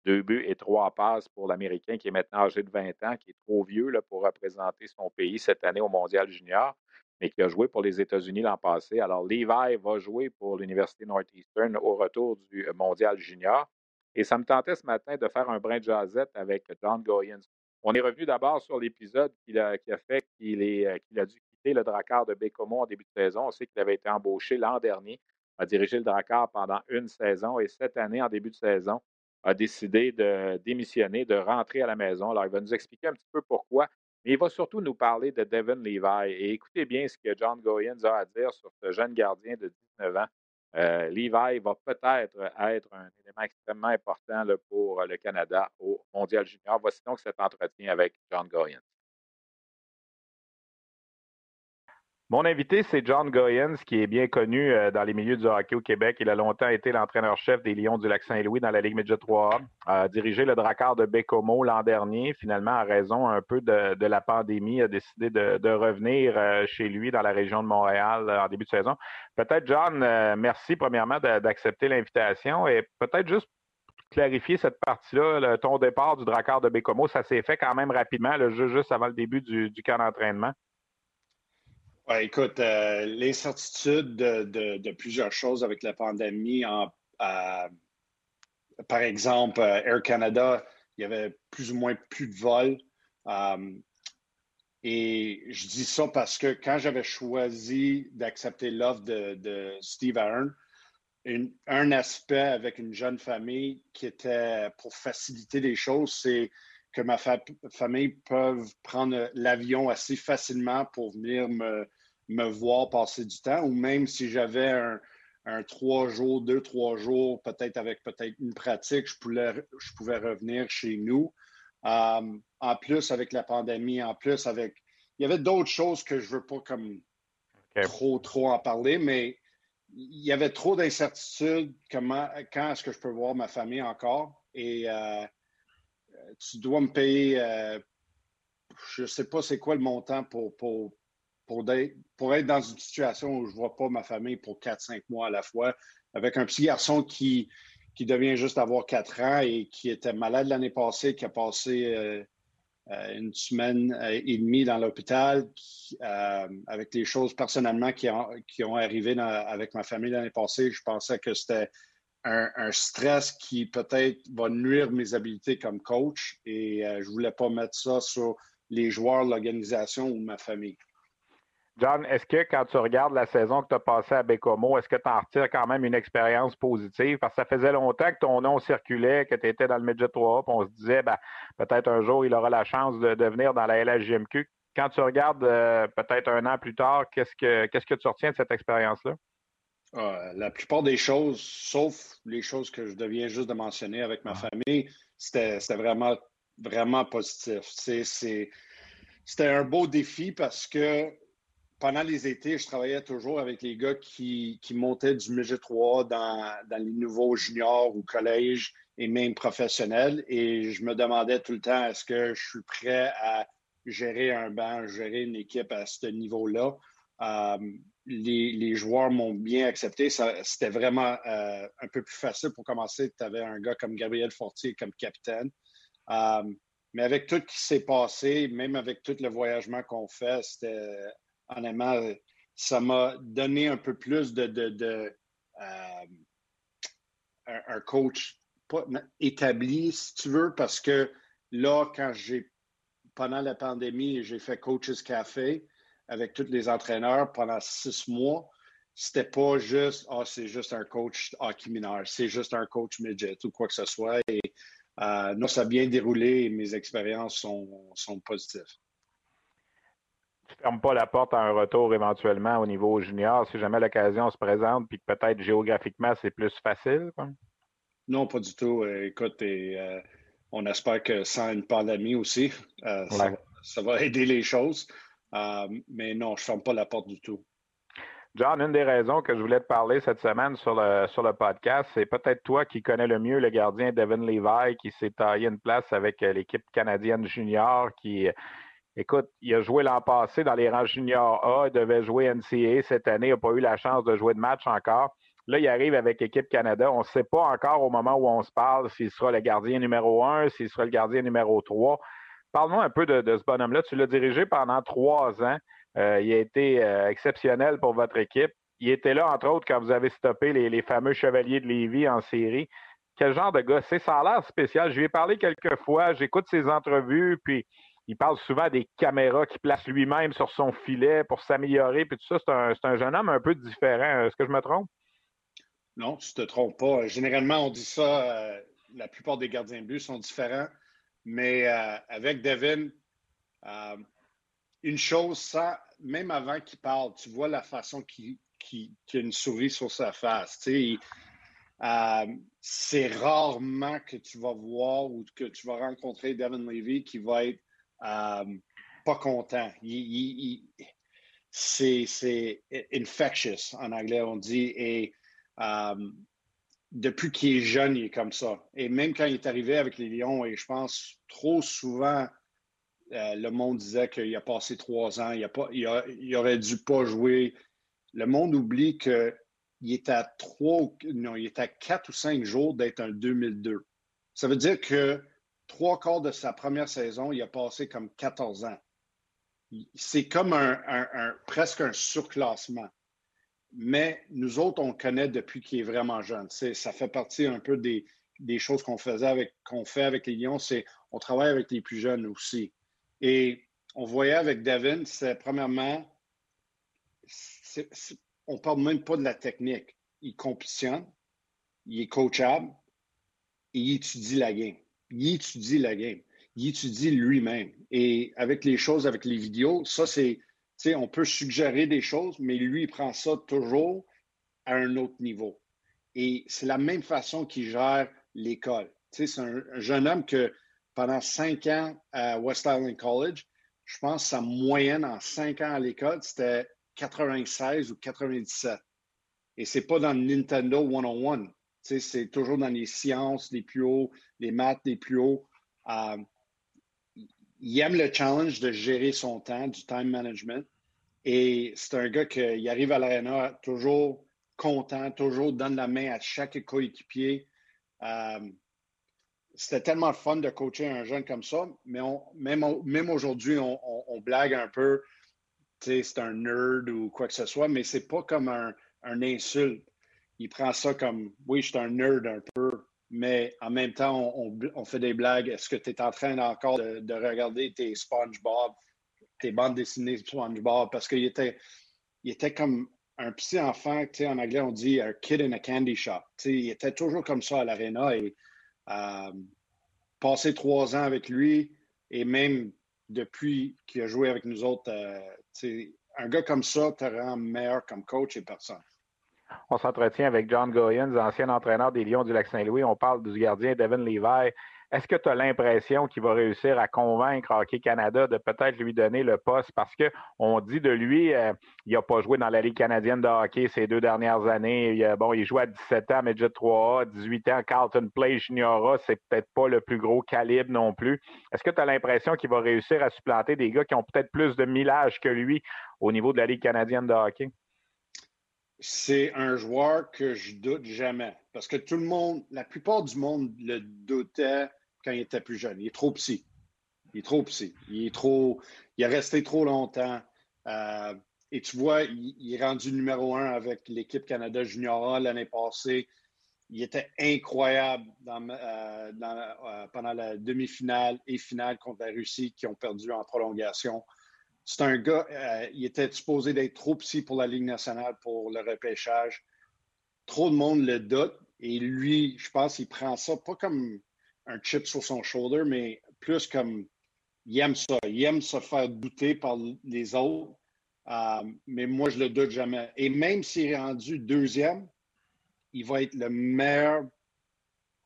Speaker 1: Deux buts et trois passes pour l'Américain qui est maintenant âgé de 20 ans, qui est trop vieux là, pour représenter son pays cette année au Mondial Junior mais qui a joué pour les États-Unis l'an passé. Alors, Levi va jouer pour l'Université Northeastern au retour du euh, Mondial Junior. Et ça me tentait ce matin de faire un brin de jazette avec John Goyens. On est revenu d'abord sur l'épisode qui a, fait euh, qu'il a dû quitter le Drakkar de Bécomo en début de saison. On sait qu'il avait été embauché l'an dernier, a dirigé le Drakkar pendant une saison et cette année, en début de saison, a décidé de démissionner, de rentrer à la maison. Alors, il va nous expliquer un petit peu pourquoi. Mais il va surtout nous parler de Devin Levi. Et écoutez bien ce que John Goyens a à dire sur ce jeune gardien de 19 ans. Euh, Levi va peut-être être un élément extrêmement important pour le Canada au Mondial Junior. Voici donc cet entretien avec John Goyens. Mon invité, c'est John Goyens, qui est bien connu euh, dans les milieux du hockey au Québec. Il a longtemps été l'entraîneur-chef des Lions du Lac-Saint-Louis dans la Ligue Midget 3A. A dirigé le Drakkar de Bécomo l'an dernier. Finalement, à raison un peu de, la pandémie, a décidé de, revenir euh, chez lui dans la région de Montréal euh, en début de saison. Peut-être, John, merci premièrement d'accepter l'invitation et peut-être juste clarifier cette partie-là, ton départ du Drakkar de Bécomo, ça s'est fait quand même rapidement, le juste avant le début du camp d'entraînement.
Speaker 7: Écoute, euh, l'incertitude de, plusieurs choses avec la pandémie, par exemple, euh, Air Canada, il y avait plus ou moins plus de vols. Euh, et je dis ça parce que quand j'avais choisi d'accepter l'offre de, Steve Aaron, un aspect avec une jeune famille qui était pour faciliter les choses, c'est que ma famille peut prendre l'avion assez facilement pour venir me, me voir passer du temps, ou même si j'avais un, trois jours, deux, trois jours, peut-être avec peut-être une pratique, je pouvais, je pouvais revenir chez nous. Euh, en plus, avec la pandémie, en plus, avec. Il y avait d'autres choses que je ne veux pas comme trop, trop en parler, mais il y avait trop d'incertitudes. Comment, quand est-ce que je peux voir ma famille encore? Et euh, tu dois me payer, euh, je ne sais pas c'est quoi le montant pour, pour, pour, être dans une situation où je ne vois pas ma famille pour 4-5 mois à la fois, avec un petit garçon qui, qui devient juste avoir 4 ans et qui était malade l'année passée, qui a passé euh, euh, une semaine euh, et demie dans l'hôpital, avec les choses personnellement qui ont, qui ont arrivé avec ma famille l'année passée, je pensais que c'était un, stress qui peut-être va nuire mes habiletés comme coach et je ne voulais pas mettre ça sur les joueurs, l'organisation ou ma famille.
Speaker 1: John, est-ce que quand tu regardes la saison que tu as passée à Bécomo, est-ce que tu en retires quand même une expérience positive? Parce que ça faisait longtemps que ton nom circulait, que tu étais dans le Midget 3 puis on se disait, ben, peut-être un jour, il aura la chance de devenir dans la LHJMQ. Quand tu regardes euh, peut-être un an plus tard, qu'est-ce que, qu'est-ce que tu retiens de cette expérience-là?
Speaker 7: Ah, la plupart des choses, sauf les choses que je deviens juste de mentionner avec ma famille, c'était vraiment, vraiment positif. C'était un beau défi parce que pendant les étés, je travaillais toujours avec les gars qui, montaient du midget 3 dans, dans, les nouveaux juniors ou collèges et même professionnels. Et je me demandais tout le temps, est-ce que je suis prêt à gérer un banc, gérer une équipe à ce niveau-là? Euh, les, joueurs m'ont bien accepté. C'était vraiment euh, un peu plus facile pour commencer. Tu avais un gars comme Gabriel Fortier comme capitaine. Euh, mais avec tout ce qui s'est passé, même avec tout le voyagement qu'on fait, c'était honnêtement, ça m'a donné un peu plus de, euh, un, coach établi, si tu veux, parce que là, quand j'ai, pendant la pandémie, j'ai fait Coaches Café avec tous les entraîneurs pendant six mois, c'était pas juste, ah, c'est juste un coach hockey mineur, c'est juste un coach midget ou quoi que ce soit. Et euh, non, ça a bien déroulé et mes expériences sont, sont positives
Speaker 2: tu ne fermes pas la porte à un retour éventuellement au niveau junior si jamais l'occasion se présente, puis que peut-être géographiquement c'est plus facile?
Speaker 7: Non, pas du tout. Euh, écoute, euh, on espère que sans une pandémie aussi, euh, ça, va aider les choses. mais non, je ne ferme pas la porte du tout.
Speaker 2: John, une des raisons que je voulais te parler cette semaine sur le, sur le podcast, c'est peut-être toi qui connais le mieux le gardien Devin Levi qui s'est taillé une place avec l'équipe canadienne junior qui Écoute, il a joué l'an passé dans les rangs juniors A, il devait jouer NCA cette année, il n'a pas eu la chance de jouer de match encore. Là, il arrive avec l'équipe Canada. On ne sait pas encore au moment où on se parle s'il sera le gardien numéro un, s'il sera le gardien numéro trois. Parle-nous un peu de, ce bonhomme-là. Tu l'as dirigé pendant trois ans. Euh, il a été euh, exceptionnel pour votre équipe. Il était là, entre autres, quand vous avez stoppé les, les fameux Chevaliers de Lévis en série. Quel genre de gars? C'est ça a l'air spécial. Je lui ai parlé quelques fois. J'écoute ses entrevues, puis il parle souvent des caméras qu'il place lui-même sur son filet pour s'améliorer, puis tout ça. C'est un, jeune homme un peu différent. Est-ce que je me trompe?
Speaker 7: Non, tu te trompes pas. Généralement, on dit ça, euh, la plupart des gardiens de but sont différents. Mais euh, avec Devin, euh, une chose, ça, même avant qu'il parle, tu vois la façon qu'il a une souris sur sa face. c'est rarement que tu vas voir ou que tu vas rencontrer Devin Levy qui va être euh, pas content. c'est infectious en anglais, on dit. Et euh, depuis qu'il est jeune, il est comme ça. Et même quand il est arrivé avec les Lions, et je pense trop souvent, euh, le monde disait qu'il a passé trois ans, il, a aurait dû pas jouer. Le monde oublie qu'il est à trois, non, il est à quatre ou cinq jours d'être un 2002. Ça veut dire que trois quarts de sa première saison, il a passé comme 14 ans. C'est comme un, presque un surclassement. Mais nous autres, on connaît depuis qu'il est vraiment jeune. ça fait partie un peu des, choses qu'on faisait avec qu'on fait avec les Lions, c'est on travaille avec les plus jeunes aussi. Et on voyait avec Devin, c'est premièrement, on ne parle même pas de la technique. Il compétitionne, il est coachable, et il étudie la game il étudie la game. Il étudie lui-même. Et avec les choses, avec les vidéos, ça, c'est, tu sais, on peut suggérer des choses, mais lui, il prend ça toujours à un autre niveau. Et c'est la même façon qu'il gère l'école. Tu sais, c'est un, jeune homme que pendant cinq ans à West Island College, je pense que sa moyenne en cinq ans à l'école, c'était 96 ou 97. Et c'est pas dans le Nintendo 101 c'est toujours dans les sciences les plus hauts, les maths les plus hauts. Euh, il aime le challenge de gérer son temps, du time management. Et c'est un gars qui arrive à l'arena toujours content, toujours donne la main à chaque coéquipier. Euh, c'était tellement fun de coacher un jeune comme ça, mais même, aujourd'hui, on, blague un peu, c'est un nerd ou quoi que ce soit, mais c'est pas comme un insulte il prend ça comme oui, je suis un nerd un peu, mais en même temps, on, fait des blagues. Est-ce que tu es en train encore de, regarder tes SpongeBob, tes bandes dessinées SpongeBob? Parce qu'il était, il était comme un petit enfant, en anglais, on dit un kid in a candy shop. il était toujours comme ça à l'aréna et euh, passer trois ans avec lui et même depuis qu'il a joué avec nous autres, euh, un gars comme ça te rend meilleur comme coach et personne.
Speaker 2: On s'entretient avec John Goyens, ancien entraîneur des Lions du Lac-Saint-Louis. On parle du gardien Devin Levi. Est-ce que tu as l'impression qu'il va réussir à convaincre Hockey Canada de peut-être lui donner le poste? Parce qu'on dit de lui, euh, il n'a pas joué dans la Ligue canadienne de hockey ces deux dernières années. Il, bon, il joue à 17 ans, Midget 3A, 18 ans, Carlton Play Juniora. C'est peut-être pas le plus gros calibre non plus. Est-ce que tu as l'impression qu'il va réussir à supplanter des gars qui ont peut-être plus de millage que lui au niveau de la Ligue canadienne de hockey?
Speaker 7: C'est un joueur que je doute jamais. Parce que tout le monde, la plupart du monde le doutait quand il était plus jeune. Il est trop petit. Il est trop petit. Il est trop. Il est resté trop longtemps. Euh, et tu vois, il, est rendu numéro un avec l'équipe Canada Junior l'année passée. Il était incroyable euh, euh, pendant la demi-finale et finale contre la Russie qui ont perdu en prolongation. C'est un gars, euh, il était supposé d'être trop petit pour la Ligue nationale pour le repêchage. Trop de monde le doute. Et lui, je pense qu'il prend ça pas comme un chip sur son shoulder, mais plus comme il aime ça. Il aime se faire douter par les autres. Euh, mais moi, je le doute jamais. Et même s'il est rendu deuxième, il va être le meilleur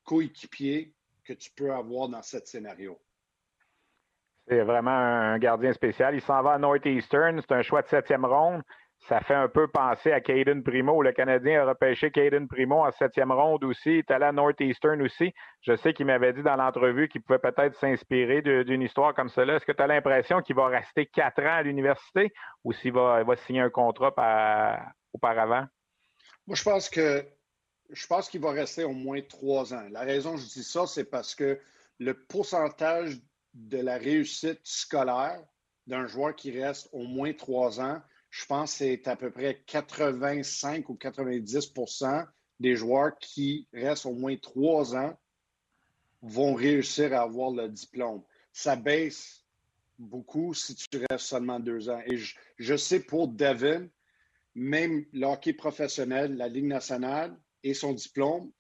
Speaker 7: coéquipier que tu peux avoir dans ce scénario.
Speaker 2: C'est vraiment un gardien spécial. Il s'en va à Northeastern. C'est un choix de septième ronde. Ça fait un peu penser à Caden Primo. Le Canadien a repêché Caden Primo en septième ronde aussi. Il est allé à Northeastern aussi. Je sais qu'il m'avait dit dans l'entrevue qu'il pouvait peut-être s'inspirer d'une histoire comme cela. Est-ce que tu as l'impression qu'il va rester quatre ans à l'université ou s'il va, signer un contrat auparavant?
Speaker 7: Moi, je pense que je pense qu'il va rester au moins trois ans. La raison que je dis ça, c'est parce que le pourcentage de la réussite scolaire d'un joueur qui reste au moins trois ans, je pense que c'est à peu près 85 ou 90% des joueurs qui restent au moins trois ans vont réussir à avoir le diplôme. Ça baisse beaucoup si tu restes seulement deux ans. Et je, sais pour Devin, même le hockey professionnel, la Ligue nationale et son diplôme,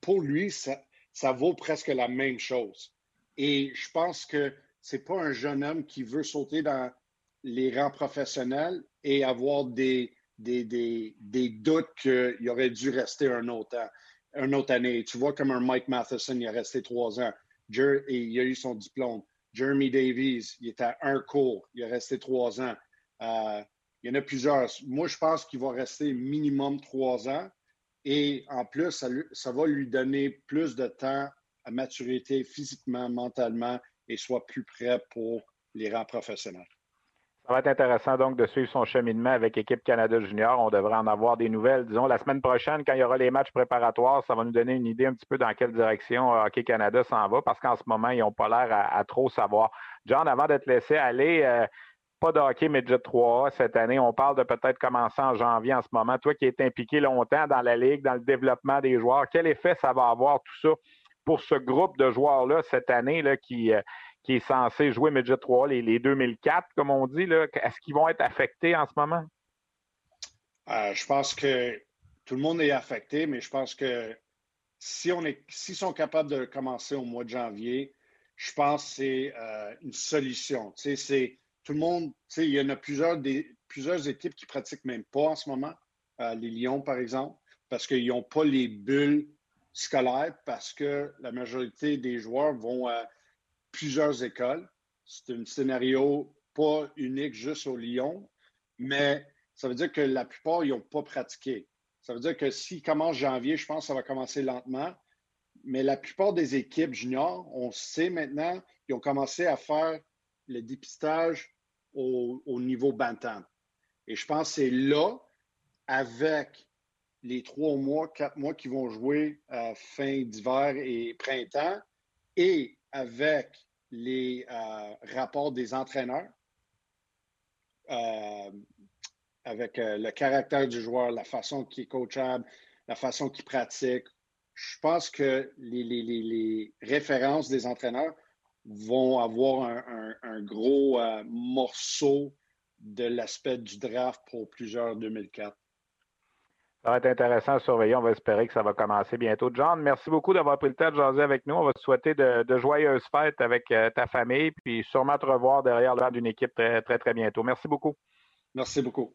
Speaker 7: pour lui, ça vaut presque la même chose. Et je pense que ce n'est pas un jeune homme qui veut sauter dans les rangs professionnels et avoir des, des, des, doutes qu'il aurait dû rester un autre, un autre année. Tu vois, comme un Mike Matheson, il a resté trois ans et il a eu son diplôme. Jeremy Davies, il était à un cours, il a resté trois ans. Euh, il y en a plusieurs. Moi, je pense qu'il va rester minimum trois ans. Et en plus, ça va lui donner plus de temps à maturité physiquement, mentalement et soit plus prêt pour les rangs professionnels.
Speaker 2: Ça va être intéressant donc de suivre son cheminement avec l'équipe Canada Junior. On devrait en avoir des nouvelles, disons, la semaine prochaine, quand il y aura les matchs préparatoires, ça va nous donner une idée un petit peu dans quelle direction Hockey Canada s'en va, parce qu'en ce moment, ils n'ont pas l'air à, trop savoir. John, avant de te laisser aller, euh, pas de hockey Midget 3A cette année. On parle de peut-être commencer en janvier en ce moment. Toi qui es impliqué longtemps dans la Ligue, dans le développement des joueurs, quel effet ça va avoir tout ça pour ce groupe de joueurs-là cette année là, qui, euh, qui est censé jouer Midget 3, les, les 2004, comme on dit, est-ce qu'ils vont être affectés en ce moment?
Speaker 7: Euh, je pense que tout le monde est affecté, mais je pense que si on est, s'ils sont capables de commencer au mois de janvier, je pense que c'est euh, une solution. c'est tout le monde, il y en a plusieurs, des, plusieurs équipes qui pratiquent même pas en ce moment, les Lions par exemple, parce qu'ils n'ont pas les bulles scolaire parce que la majorité des joueurs vont à plusieurs écoles. C'est un scénario pas unique juste au Lyon, mais ça veut dire que la plupart, ils n'ont pas pratiqué. Ça veut dire que s'ils commencent janvier, je pense que ça va commencer lentement. Mais la plupart des équipes juniors, on sait maintenant, ils ont commencé à faire le dépistage au, au niveau Bantam. Et je pense que c'est là, avec les trois mois, quatre mois qui vont jouer à fin d'hiver et printemps et avec les euh, rapports des entraîneurs, euh, avec euh, le caractère du joueur, la façon qu'il est coachable, la façon qu'il pratique. Je pense que les, références des entraîneurs vont avoir un gros morceau de l'aspect du draft pour plusieurs 2004.
Speaker 2: Ça va être intéressant à surveiller. On va espérer que ça va commencer bientôt. John, merci beaucoup d'avoir pris le temps de jaser avec nous. On va te souhaiter de, joyeuses fêtes avec euh, ta famille, puis sûrement te revoir derrière l'heure d'une équipe très, très, très bientôt. Merci beaucoup.
Speaker 7: Merci beaucoup.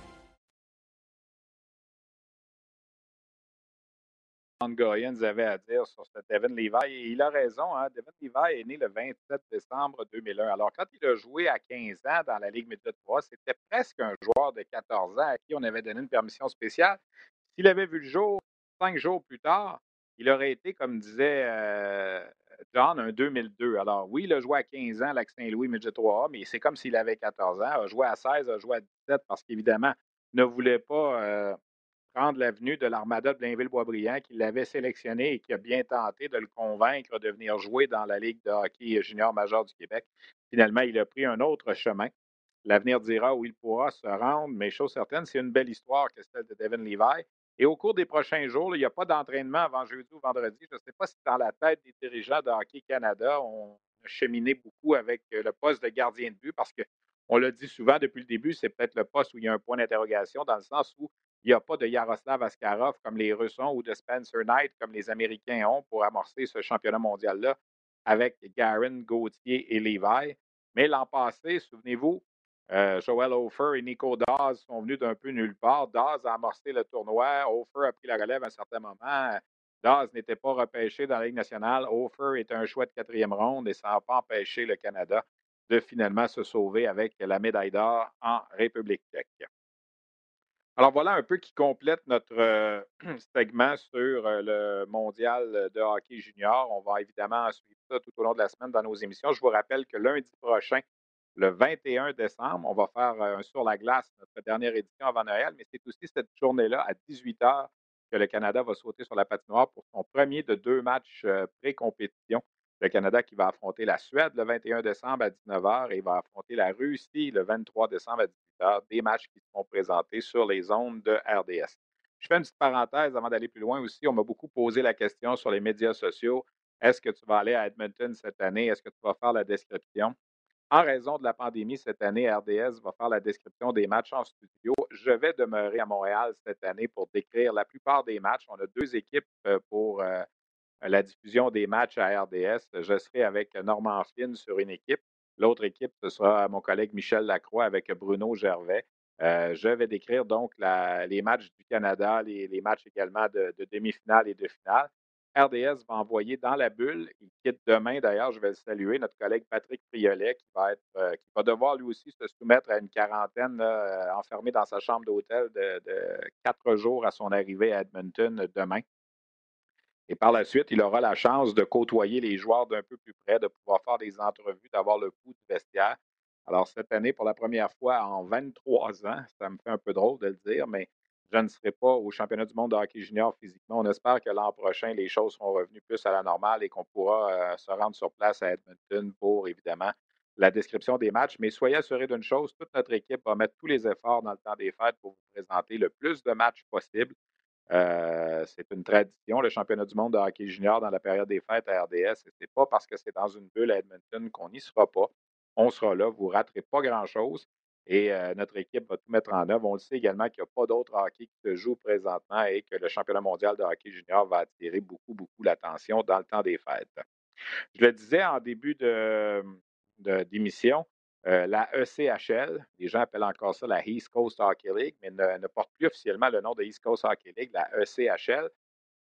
Speaker 1: Goyens avait à dire sur ce Devin Levi. Et il a raison, hein? Devin Levi est né le 27 décembre 2001. Alors, quand il a joué à 15 ans dans la Ligue Média 3, c'était presque un joueur de 14 ans à qui on avait donné une permission spéciale. S'il avait vu le jour cinq jours plus tard, il aurait été, comme disait euh, John, un 2002. Alors, oui, il a joué à 15 ans Lac-Saint-Louis Midget 3A, mais c'est comme s'il avait 14 ans. Il a joué à 16, a joué à 17 parce qu'évidemment, ne voulait pas euh, prendre l'avenue de l'Armada de Blainville-Boisbriand, qui l'avait sélectionné et qui a bien tenté de le convaincre de venir jouer dans la Ligue de hockey junior majeur du Québec. Finalement, il a pris un autre chemin. L'avenir dira où il pourra se rendre, mais chose certaine, c'est une belle histoire que celle de Devin Levi. Et au cours des prochains jours, il n'y a pas d'entraînement avant jeudi ou vendredi. Je ne sais pas si dans la tête des dirigeants de Hockey Canada, on a cheminé beaucoup avec euh, le poste de gardien de but parce qu'on l'a dit souvent depuis le début, c'est peut-être le poste où il y a un point d'interrogation dans le sens où il n'y a pas de Yaroslav Askarov comme les Russes ont ou de Spencer Knight comme les Américains ont pour amorcer ce championnat mondial-là avec Garen, Gauthier et Levi. Mais l'an passé, souvenez-vous, euh, Joel Hofer et Nico Dawes sont venus d'un peu nulle part. Dawes a amorcé le tournoi. Hofer a pris la relève à un certain moment. Dawes n'était pas repêché dans la Ligue nationale. Hofer était un choix de quatrième ronde et ça n'a pas empêché le Canada de finalement se sauver avec la médaille d'or en République tchèque. Alors voilà un peu qui complète notre segment sur le mondial de hockey junior. On va évidemment suivre ça tout au long de la semaine dans nos émissions. Je vous rappelle que lundi prochain, le 21 décembre. On va faire un sur la glace, notre dernière édition avant Noël, mais c'est aussi cette journée-là à 18 h que le Canada va sauter sur la patinoire pour son premier de deux matchs pré-compétition. Le Canada qui va affronter la Suède le 21 décembre à 19h et va affronter la Russie le 23 décembre à 18h, des matchs qui seront présentés sur les ondes de RDS. Je fais une petite parenthèse avant d'aller plus loin aussi. On m'a beaucoup posé la question sur les médias sociaux. Est-ce que tu vas aller à Edmonton cette année? Est-ce que tu vas faire la description? En raison de la pandémie, cette année, RDS va faire la description des matchs en studio. Je vais demeurer à Montréal cette année pour décrire la plupart des matchs. On a deux équipes euh, pour euh, la diffusion des matchs à RDS. Je serai avec Normand Flynn sur une équipe. L'autre équipe, ce sera mon collègue Michel Lacroix avec Bruno Gervais. Euh, je vais décrire donc les matchs du Canada, les, matchs également de demi-finale et de finale. RDS va envoyer dans la bulle. Il quitte demain, d'ailleurs, je vais le saluer, notre collègue Patrick Friolet, qui va, être, euh, qui va devoir lui aussi se soumettre à une quarantaine, euh, enfermé dans sa chambre d'hôtel de, quatre jours à son arrivée à Edmonton demain. Et par la suite, il aura la chance de côtoyer les joueurs d'un peu plus près, de pouvoir faire des entrevues, d'avoir le pouls du vestiaire. Alors, cette année, pour la première fois en 23 ans, ça me fait un peu drôle de le dire, mais je ne serai pas au championnat du monde de hockey junior physiquement. On espère que l'an prochain, les choses seront revenues plus à la normale et qu'on pourra euh, se rendre sur place à Edmonton pour, évidemment, la description des matchs. Mais soyez assurés d'une chose, toute notre équipe va mettre tous les efforts dans le temps des fêtes pour vous présenter le plus de matchs possible. Euh, c'est une tradition, le championnat du monde de hockey junior dans la période des fêtes à RDS. Ce n'est pas parce que c'est dans une bulle à Edmonton qu'on n'y sera pas. On sera là, vous ne raterez pas grand-chose. Et euh, notre équipe va tout mettre en œuvre. On le sait également qu'il n'y a pas d'autres hockey qui se jouent présentement et que le championnat mondial de hockey junior va attirer beaucoup, beaucoup l'attention dans le temps des fêtes. Je le disais en début d'émission, euh, la ECHL, les gens appellent encore ça la East Coast Hockey League, mais ne, porte plus officiellement le nom de East Coast Hockey League, la ECHL,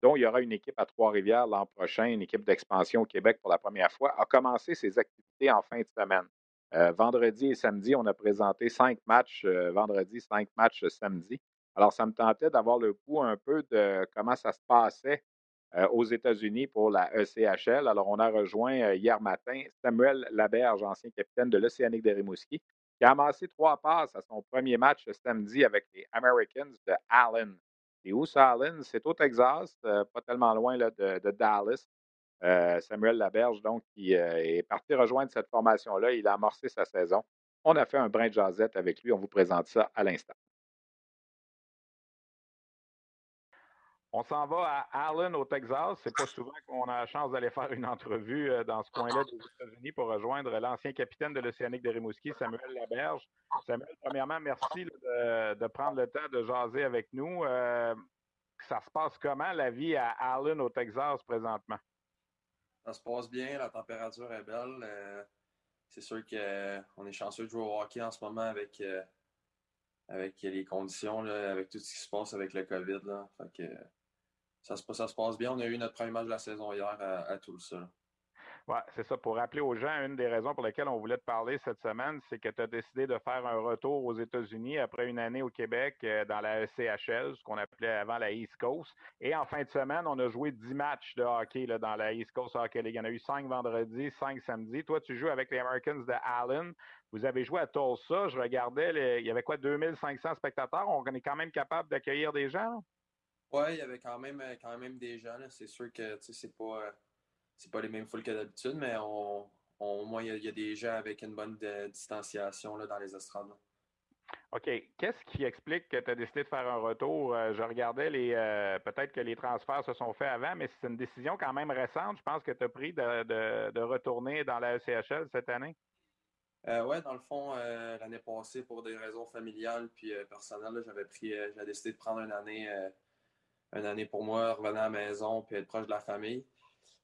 Speaker 1: dont il y aura une équipe à Trois-Rivières l'an prochain, une équipe d'expansion au Québec pour la première fois, a commencé ses activités en fin de semaine. Euh, vendredi et samedi, on a présenté cinq matchs euh, vendredi, cinq matchs samedi. Alors, ça me tentait d'avoir le pouls un peu de comment ça se passait aux États-Unis pour la ECHL. Alors, on a rejoint hier matin Samuel Laberge, ancien capitaine de l'Océanique de Rimouski, qui a amassé trois passes à son premier match samedi avec les Americans de Allen. Et où ça, Allen? C'est au Texas, pas tellement loin de Dallas. Euh, Samuel Laberge, donc, qui euh, est parti rejoindre cette formation-là. Il a amorcé sa saison. On a fait un brin de jasette avec lui. On vous présente ça à l'instant.
Speaker 2: On s'en va à Allen, au Texas. C'est pas souvent qu'on a la chance d'aller faire une entrevue euh, dans ce coin-là des États-Unis pour rejoindre l'ancien capitaine de l'Océanique de Rimouski, Samuel Laberge. Samuel, premièrement, merci de, prendre le temps de jaser avec nous. Euh, ça se passe comment la vie à Allen, au Texas, présentement?
Speaker 8: Ça se passe bien, la température est belle. Euh, c'est sûr qu'on est chanceux de jouer au hockey en ce moment avec, avec les conditions, avec tout ce qui se passe avec le COVID. Là. Fait que, ça se, passe bien. On a eu notre premier match de la saison hier à, à Tulsa.
Speaker 2: Oui, c'est ça. Pour rappeler aux gens, une des raisons pour lesquelles on voulait te parler cette semaine, c'est que tu as décidé de faire un retour aux États-Unis après une année au Québec euh, dans la CHL, ce qu'on appelait avant la East Coast. Et en fin de semaine, on a joué 10 matchs de hockey là, dans la East Coast Hockey League. Il y en a eu 5 vendredi, 5 samedi. Toi, tu joues avec les Americans de Allen. Vous avez joué à Tulsa. Je regardais, il y avait quoi, 2500 spectateurs? On est quand même capable d'accueillir des gens?
Speaker 8: Oui, il y avait quand même, euh, quand même des gens. C'est sûr que c'est pas, euh, c'est pas les mêmes foules que d'habitude, mais on, au moins, il y, a des gens avec une bonne distanciation là, dans les estrades.
Speaker 2: OK. Qu'est-ce qui explique que tu as décidé de faire un retour? Euh, je regardais les peut-être que les transferts se sont faits avant, mais c'est une décision quand même récente, je pense, que tu as pris de, de, retourner dans la ECHL cette année.
Speaker 8: Euh, oui, dans le fond, l'année passée, pour des raisons familiales puis personnelles, j'avais pris j'ai décidé de prendre une année une année pour moi, revenir à la maison puis être proche de la famille.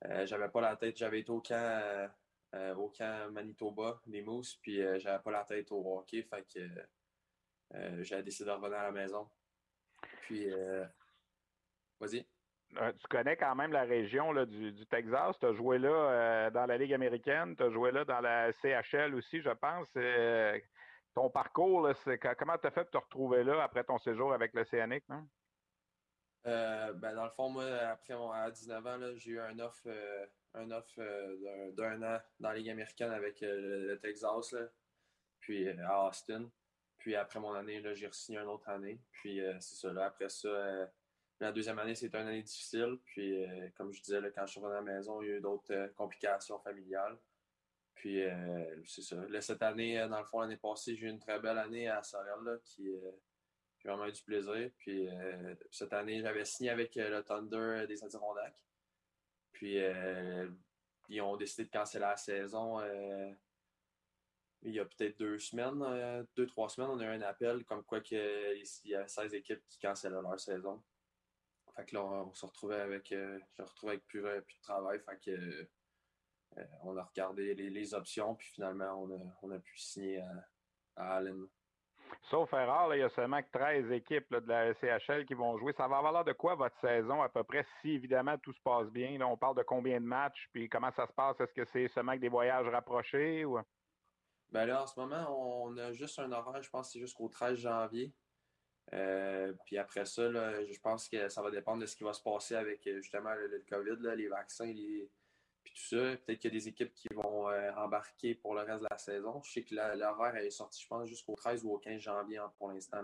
Speaker 8: Euh, j'avais pas la tête, j'avais été au camp, euh, euh, au camp Manitoba, les Mousses, puis j'avais pas la tête au hockey, fait que j'ai décidé de revenir à la maison. Puis, vas-y.
Speaker 2: Tu connais quand même la région là, du, Texas. Tu as joué là dans la Ligue américaine, tu as joué là dans la CHL aussi, je pense. ton parcours, comment tu as fait pour te retrouver là après ton séjour avec l'Océanique?
Speaker 8: Euh, ben, dans le fond, moi, après mon, à 19 ans, j'ai eu un offre, euh, euh, d'un an dans la Ligue américaine avec le Texas, puis à Austin. Puis après mon année, j'ai signé une autre année. Puis c'est ça. Là, après ça, la deuxième année, c'était une année difficile. Puis comme je disais, quand je suis revenu à la maison, il y a eu d'autres complications familiales. Puis c'est ça. Là, cette année, dans le fond, l'année passée, j'ai eu une très belle année à Sorel, qui j'ai vraiment eu du plaisir. Puis euh, cette année, j'avais signé avec euh, le Thunder des Adirondacks. Puis euh, ils ont décidé de canceller la saison. il y a peut-être deux semaines, deux, trois semaines, on a eu un appel comme quoi il y a 16 équipes qui cancellaient leur saison. Fait que là, on, se retrouvait avec, je retrouvais plus, de travail. On a regardé les, options, puis finalement, on a, pu signer à Allen.
Speaker 2: Sauf erreur, il y a seulement 13 équipes de la CHL qui vont jouer. Ça va avoir l'air de quoi votre saison à peu près si évidemment tout se passe bien? on parle de combien de matchs, puis comment ça se passe? Est-ce que c'est seulement des voyages rapprochés? Ou...
Speaker 8: Ben là, en ce moment, on a juste un horaire, je pense que c'est jusqu'au 13 janvier. Euh, puis après ça, je pense que ça va dépendre de ce qui va se passer avec justement le, COVID, les vaccins, les, puis tout ça. Peut-être qu'il y a des équipes qui vont euh, embarquer pour le reste de la saison. Je sais que l'horaire est sorti, je pense, jusqu'au 13 ou au 15 janvier pour l'instant.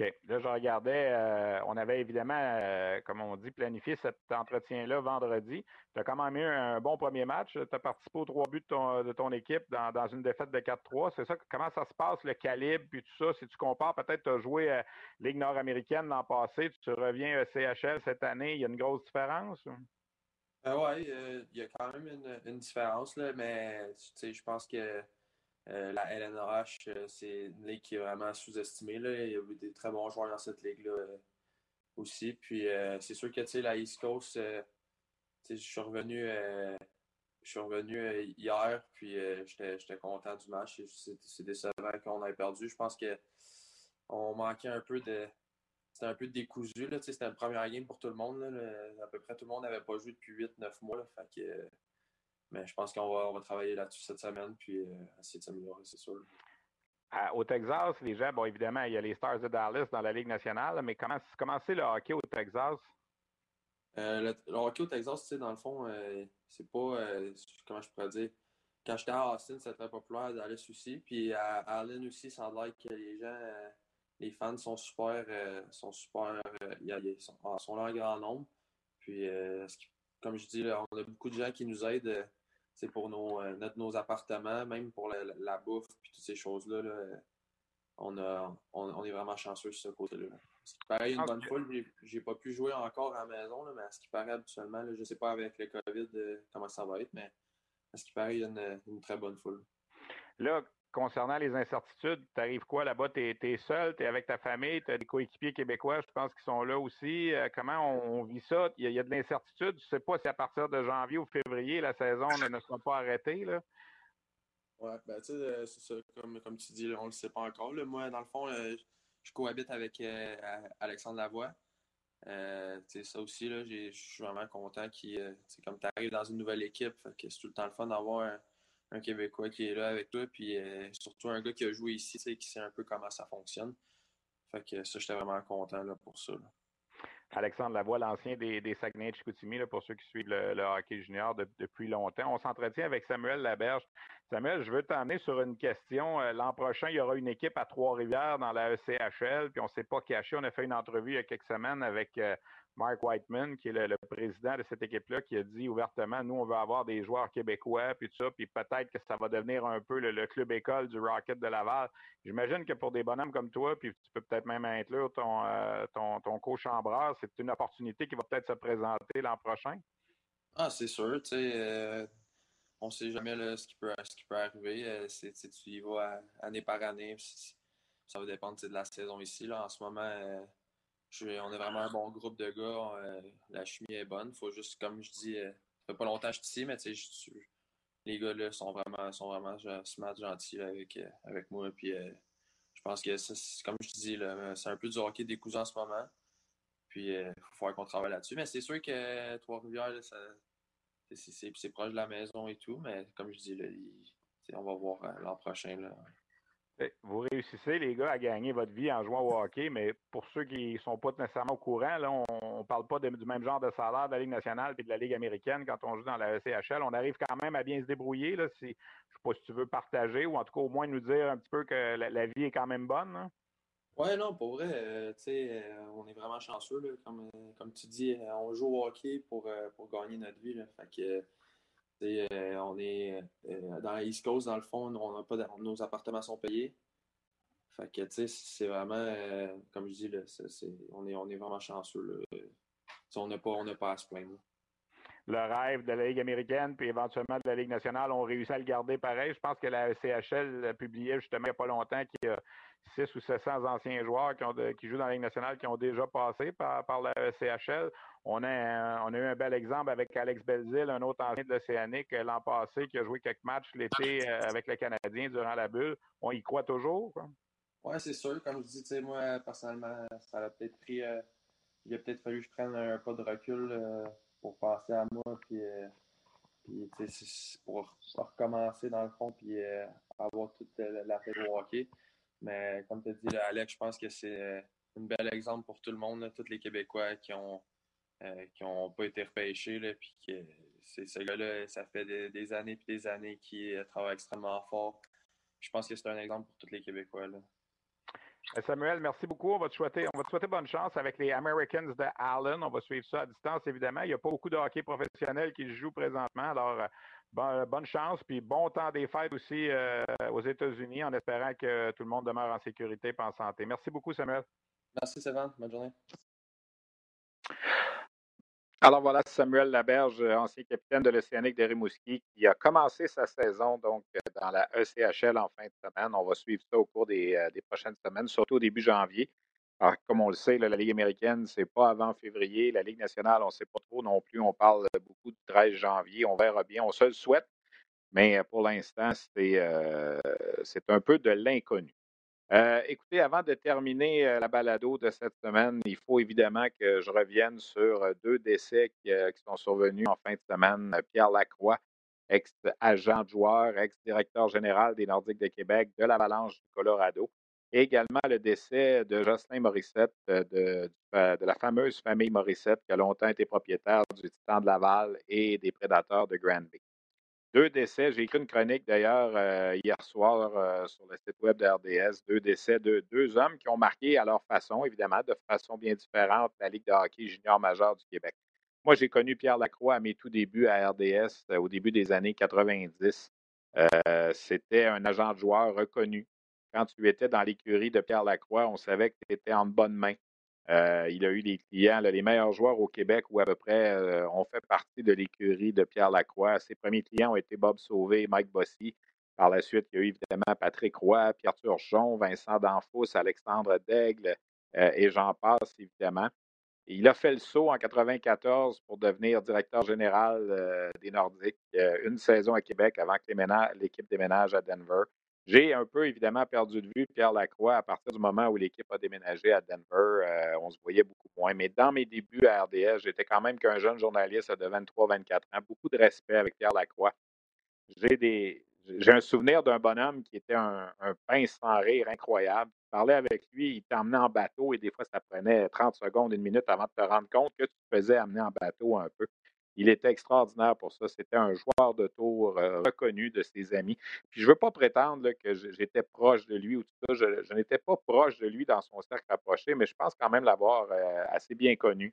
Speaker 2: OK. Là, je regardais, euh, on avait évidemment, euh, comme on dit, planifié cet entretien-là vendredi. Tu as quand même eu un bon premier match. Tu as participé aux trois buts de ton, équipe dans, une défaite de 4-3. C'est ça, comment ça se passe, le calibre, puis tout ça? Si tu compares, peut-être tu as joué à Ligue nord-américaine l'an passé, tu reviens à CHL cette année, il y a une grosse différence?
Speaker 8: Euh, oui, euh, il y a quand même une, différence, là, mais je pense que euh, la LNRH, c'est une ligue qui est vraiment sous-estimée. Il y a eu des très bons joueurs dans cette ligue-là aussi. Puis c'est sûr que la East Coast, je suis revenu. je suis revenu hier, puis j'étais content du match. C'est décevant qu'on ait perdu. Je pense qu'on manquait un peu de, c'était un peu décousu. C'était une première game pour tout le monde. à peu près tout le monde n'avait pas joué depuis 8-9 mois. mais je pense qu'on va, va travailler là-dessus cette semaine puis euh, essayer de s'améliorer, c'est sûr.
Speaker 2: au Texas, les gens, bon, évidemment, il y a les Stars de Dallas dans la Ligue nationale, mais comment, c'est le hockey au Texas?
Speaker 8: Euh, le, hockey au Texas, tu sais, dans le fond, euh, c'est pas, comment je pourrais dire, quand j'étais à Austin, c'était très populaire à Dallas aussi, puis à, Allen aussi, ça a l'air que les gens les fans sont super, euh, sont super, euh, ils sont, ah, sont, là en grand nombre. Puis, euh, comme je dis, on a beaucoup de gens qui nous aident c'est pour nos, nos appartements, même pour la, bouffe, puis toutes ces choses-là. on, a, on, est vraiment chanceux sur ce côté-là. Ce qui paraît, une bonne foule. J'ai pas pu jouer encore à la maison, mais à ce qui paraît habituellement, je ne sais pas avec le COVID comment ça va être, mais à ce qui paraît, il y a une, une très bonne foule.
Speaker 1: Là, concernant les incertitudes, t'arrives quoi là-bas? Tu es, seul, tu es avec ta famille, tu as des coéquipiers québécois, je pense, qui sont là aussi. Euh, comment on, vit ça? Il y, a, de l'incertitude. Je sais pas si à partir de janvier ou février, la saison ne, sera pas arrêtée. Là.
Speaker 8: Ouais, ben tu sais, euh, c'est ça, comme, tu dis, on le sait pas encore. Moi, dans le fond, euh, je cohabite avec Alexandre Lavoie. ça aussi, je suis vraiment content qu'il, comme tu arrives dans une nouvelle équipe, que c'est tout le temps le fun d'avoir un Québécois qui est là avec toi, puis euh, surtout un gars qui a joué ici, qui sait un peu comment ça fonctionne. Fait que ça, j'étais vraiment content là, pour ça.
Speaker 1: Alexandre Lavoie, l'ancien des, des Saguenay de Chicoutimi, pour ceux qui suivent le, hockey junior depuis longtemps. On s'entretient avec Samuel Laberge. Samuel, je veux t'emmener sur une question. Euh, l'an prochain, il y aura une équipe à Trois-Rivières dans la ECHL, puis on ne s'est pas caché. On a fait une entrevue il y a quelques semaines avec euh, Mark Whiteman, qui est le, président de cette équipe-là, qui a dit ouvertement, nous, on veut avoir des joueurs québécois, puis ça, puis peut-être que ça va devenir un peu le, club école du Rocket de Laval. J'imagine que pour des bonhommes comme toi, puis tu peux peut-être même inclure ton, euh, ton, coach c'est une opportunité qui va peut-être se présenter l'an prochain.
Speaker 8: Ah, c'est sûr, tu sais, euh, on ne sait jamais ce, qui peut, ce qui peut arriver. Euh, tu y vas année par année, ça va dépendre de la saison ici. Là. En ce moment, on est vraiment un bon groupe de gars. Euh, la chimie est bonne. Faut juste, comme je dis, euh, ça fait pas longtemps que je suis ici, mais les gars là sont vraiment, sont vraiment gentils avec, euh, avec moi. Puis, je pense que, comme je dis, c'est un peu du hockey des cousins en ce moment. Puis, il faut qu'on travaille là-dessus. Mais c'est sûr que Trois-Rivières, c'est proche de la maison et tout. Mais comme je dis, là, on va voir l'an prochain. Là.
Speaker 1: Vous réussissez, les gars, à gagner votre vie en jouant au hockey, mais pour ceux qui ne sont pas nécessairement au courant, là, on ne parle pas du même genre de salaire de la Ligue nationale et de la Ligue américaine quand on joue dans la ECHL. On arrive quand même à bien se débrouiller. Là, si, je ne sais pas si tu veux partager ou en tout cas au moins nous dire un petit peu que la, vie est quand même bonne.
Speaker 8: Oui, non, pour vrai, euh, euh, on est vraiment chanceux. Là, comme, euh, tu dis, on joue au hockey pour, pour gagner notre vie. Là, fait que, euh, on est euh, dans la East Coast, dans le fond, a nos appartements sont payés. Fait que, tu sais, c'est vraiment, euh, comme je dis, on, est, vraiment chanceux. On n'a pas, à se plaindre.
Speaker 1: Le rêve de la Ligue américaine, puis éventuellement de la Ligue nationale, on réussi à le garder pareil. Je pense que la CHL publiait justement il n'y a pas longtemps qu'il y a 6 ou 700 anciens joueurs qui jouent dans la Ligue nationale qui ont déjà passé par, par la CHL. On a, on a eu un bel exemple avec Alex Belzil, un autre ancien de l'Océanique euh, l'an passé, qui a joué quelques matchs l'été euh, avec le Canadien durant la bulle. On y croit toujours?
Speaker 8: Oui, c'est sûr. Comme je dis, moi, personnellement, ça a peut-être pris. Euh, il a peut-être fallu que je prenne un pas de recul pour passer à moi, puis, pour, recommencer dans le fond, puis avoir toute la tête au hockey. Mais comme tu as dit, Alex, je pense que c'est un bel exemple pour tout le monde, tous les Québécois qui ont euh, qui n'ont pas été repêchés. Là, puis que c'est, ce gars-là, ça fait des, années et des années qu'il euh, travaille extrêmement fort. Je pense que c'est un exemple pour tous les Québécois. Là.
Speaker 1: Euh, Samuel, merci beaucoup. On va, te souhaiter, on va te souhaiter bonne chance avec les Americans de Allen. On va suivre ça à distance, évidemment. Il n'y a pas beaucoup de hockey professionnel qui joue présentement. Alors, bonne chance. Puis bon temps des fêtes aussi aux États-Unis en espérant que tout le monde demeure en sécurité et en santé. Merci beaucoup, Samuel.
Speaker 8: Merci, Sylvain. Bonne journée.
Speaker 1: Alors voilà Samuel Laberge, ancien capitaine de l'Océanique de Rimouski, qui a commencé sa saison donc dans la ECHL en fin de semaine. On va suivre ça au cours des, euh, prochaines semaines, surtout au début janvier. Alors, comme on le sait, la Ligue américaine, c'est pas avant février. La Ligue nationale, on ne sait pas trop non plus. On parle beaucoup du 13 janvier. On verra bien. On se le souhaite. Mais euh, pour l'instant, euh, c'est un peu de l'inconnu. Euh, écoutez, avant de terminer euh, la balado de cette semaine, il faut évidemment que je revienne sur euh, deux décès qui, sont survenus en fin de semaine. Pierre Lacroix, ex-agent de joueur, ex-directeur général des Nordiques de Québec, de l'Avalanche du Colorado. Et également le décès de Jocelyn Morissette, de, de, la fameuse famille Morissette, qui a longtemps été propriétaire du Titan de Laval et des Prédateurs de Granby. Deux décès. J'ai écrit une chronique d'ailleurs euh, hier soir euh, sur le site web de RDS. Deux décès de deux hommes qui ont marqué à leur façon, évidemment, de façon bien différente, la Ligue de hockey junior majeur du Québec. Moi, j'ai connu Pierre Lacroix à mes tout débuts à RDS, euh, au début des années 90. C'était un agent de joueur reconnu. Quand tu étais dans l'écurie de Pierre Lacroix, on savait que tu étais en bonne main. Euh, il a eu des clients, les meilleurs joueurs au Québec ou à peu près euh, ont fait partie de l'écurie de Pierre Lacroix. Ses premiers clients ont été Bob Sauvé et Mike Bossy. Par la suite, il y a eu évidemment Patrick Roy, Pierre Turgeon, Vincent Danfous, Alexandre Daigle euh, et j'en passe évidemment. Il a fait le saut en 94 pour devenir directeur général des Nordiques, une saison à Québec avant que l'équipe déménage à Denver. J'ai un peu évidemment perdu de vue Pierre Lacroix à partir du moment où l'équipe a déménagé à Denver. Euh, on se voyait beaucoup moins. Mais dans mes débuts à RDS, j'étais quand même qu'un jeune journaliste de 23-24 ans. Beaucoup de respect avec Pierre Lacroix. J'ai un souvenir d'un bonhomme qui était un, un pince sans rire incroyable. Tu parlais avec lui, il t'emmenait en bateau et des fois, ça prenait 30 secondes, une minute avant de te rendre compte que tu te faisais amener en bateau un peu. Il était extraordinaire pour ça. C'était un joueur de tour euh, reconnu de ses amis. Puis je ne veux pas prétendre que j'étais proche de lui ou tout ça. Je, n'étais pas proche de lui dans son cercle rapproché, mais je pense quand même l'avoir euh, assez bien connu.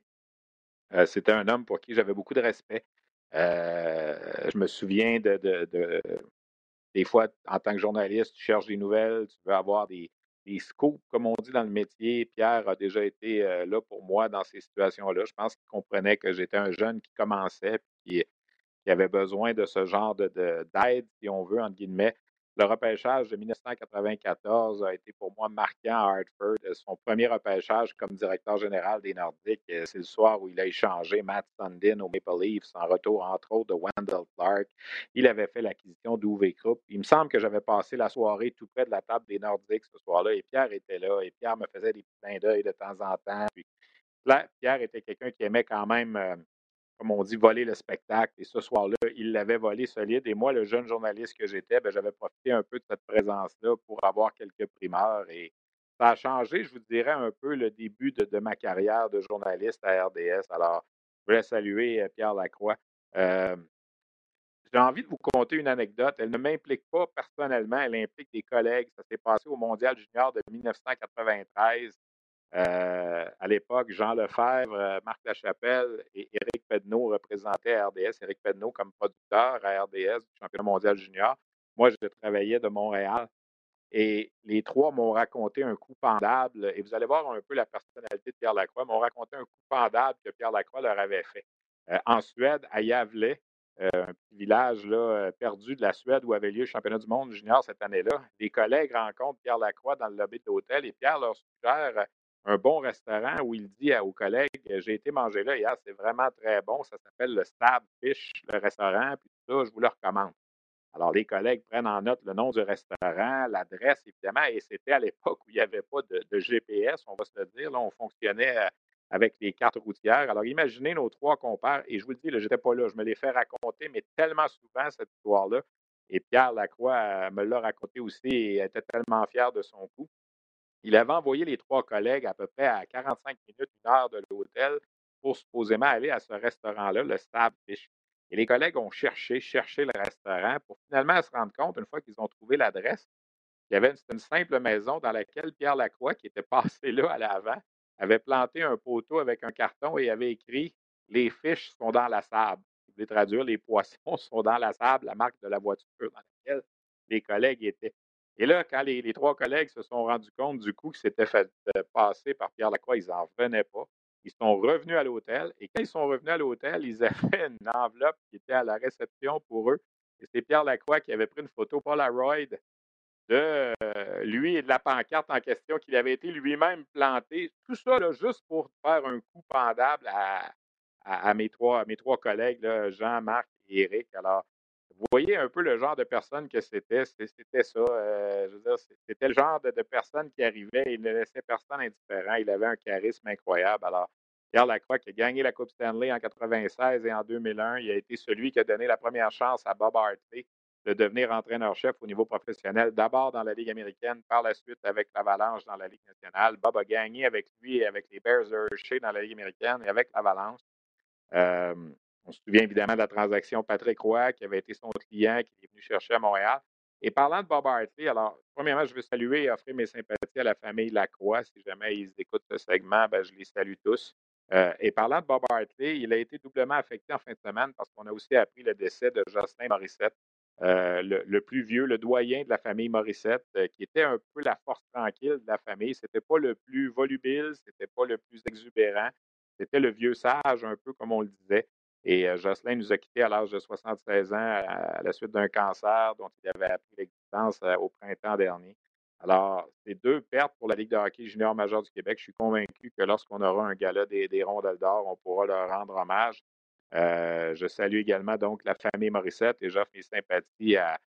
Speaker 1: Euh, C'était un homme pour qui j'avais beaucoup de respect. Je me souviens de, de, des fois, en tant que journaliste, tu cherches des nouvelles, tu veux avoir des, des scoops, comme on dit dans le métier. Pierre a déjà été euh, là pour moi dans ces situations-là. Je pense qu'il comprenait que j'étais un jeune qui commençait, puis qui, avait besoin de ce genre de, de- d'aide, si on veut, entre guillemets. Le repêchage de 1994 a été pour moi marquant à Hartford. Son premier repêchage comme directeur général des Nordiques, euh, c'est le soir où il a échangé Matt Sundin au Maple Leafs en retour, entre autres, de Wendell Clark. Il avait fait l'acquisition d'Uwe Krupp. Il me semble que j'avais passé la soirée tout près de la table des Nordiques ce soir-là et Pierre était là et Pierre me faisait des petits d'œil de temps en temps. Pierre était quelqu'un qui aimait quand même, euh, comme on dit, voler le spectacle. Et ce soir-là, il l'avait volé solide. Et moi, le jeune journaliste que j'étais, ben, j'avais profité un peu de cette présence-là pour avoir quelques primeurs. Et ça a changé, je vous dirais, un peu le début de, ma carrière de journaliste à RDS. Alors, je voulais saluer euh, Pierre Lacroix. Euh, j'ai envie de vous conter une anecdote. Elle ne m'implique pas personnellement, elle implique des collègues. Ça s'est passé au Mondial Junior de 1993. Euh, à l'époque, Jean Lefebvre, euh, Marc Lachapelle et Éric Pedneau représentaient RDS. Éric Pedneau comme producteur à RDS du championnat mondial junior. Moi, je travaillais de Montréal. Et les trois m'ont raconté un coup pendable. Et vous allez voir un peu la personnalité de Pierre Lacroix. M'ont raconté un coup pendable que Pierre Lacroix leur avait fait. Euh, en Suède, à euh, un petit village là, perdu de la Suède où avait lieu le championnat du monde junior cette année-là. Les collègues rencontrent Pierre Lacroix dans le lobby de l'hôtel et Pierre leur suggère un bon restaurant où il dit aux collègues J'ai été manger là hier, c'est vraiment très bon. Ça s'appelle le Stab Fish, le restaurant, puis tout ça, je vous le recommande. Alors, les collègues prennent en note le nom du restaurant, l'adresse, évidemment, et c'était à l'époque où il n'y avait pas de, GPS, on va se le dire. Là, on fonctionnait euh, avec les cartes routières. Alors, imaginez nos trois compères, et je vous le dis, je n'étais pas là, je me l'ai fait raconter, mais tellement souvent, cette histoire-là. Et Pierre Lacroix euh, me l'a raconté aussi et était tellement fier de son coup. Il avait envoyé les trois collègues à peu près à 45 minutes, une heure de l'hôtel pour supposément aller à ce restaurant-là, le Stab Fish. Et les collègues ont cherché, cherché le restaurant pour finalement se rendre compte, une fois qu'ils ont trouvé l'adresse, il y avait une simple maison dans laquelle Pierre Lacroix, qui était passé là à l'avant, avait planté un poteau avec un carton et avait écrit Les fiches sont dans la sable. Je voulais traduire les poissons sont dans la sable, la marque de la voiture dans laquelle les collègues étaient. Et là, quand les, trois collègues se sont rendus compte du coup que c'était fait euh, passer par Pierre Lacroix, ils n'en revenaient pas. Ils sont revenus à l'hôtel et quand ils sont revenus à l'hôtel, ils avaient une enveloppe qui était à la réception pour eux. Et c'est Pierre Lacroix qui avait pris une photo Polaroid de euh, lui et de la pancarte en question qu'il avait été lui-même planté. Tout ça là, juste pour faire un coup pendable à, mes, trois, collègues, Jean, Marc et Éric. Alors, vous voyez un peu le genre de personne que c'était. C'était ça. euh, c'était le genre de, personne qui arrivait il ne laissait personne indifférent. Il avait un charisme incroyable. Alors, Pierre Lacroix qui a gagné la Coupe Stanley en 96 et en 2001, il a été celui qui a donné la première chance à Bob Hartley de devenir entraîneur-chef au niveau professionnel, d'abord dans la Ligue américaine, par la suite avec l'Avalanche dans la Ligue nationale. Bob a gagné avec lui et avec les Bears de Hershey dans la Ligue américaine et avec l'Avalanche. Euh, on se souvient évidemment de la transaction Patrick Roy, qui avait été son client, qui est venu chercher à Montréal. Et parlant de Bob Hartley, alors, premièrement, je veux saluer et offrir mes sympathies à la famille Lacroix. Si jamais ils écoutent ce segment, ben, je les salue tous. Euh, et parlant de Bob Hartley, il a été doublement affecté en fin de semaine parce qu'on a aussi appris le décès de Jocelyn Morissette. le, plus vieux, le doyen de la famille Morissette, qui était un peu la force tranquille de la famille. C'était pas le plus volubile, c'était pas le plus exubérant. C'était le vieux sage, un peu comme on le disait. Et Jocelyn nous a quittés à l'âge de 76 ans à, la suite d'un cancer dont il avait appris l'existence au printemps dernier. Alors, c'est deux pertes pour la Ligue de hockey junior majeur du Québec. Je suis convaincu que lorsqu'on aura un gala des, des rondelles d'or, on pourra leur rendre hommage. Je salue également donc la famille Morissette et j'offre mes sympathies à,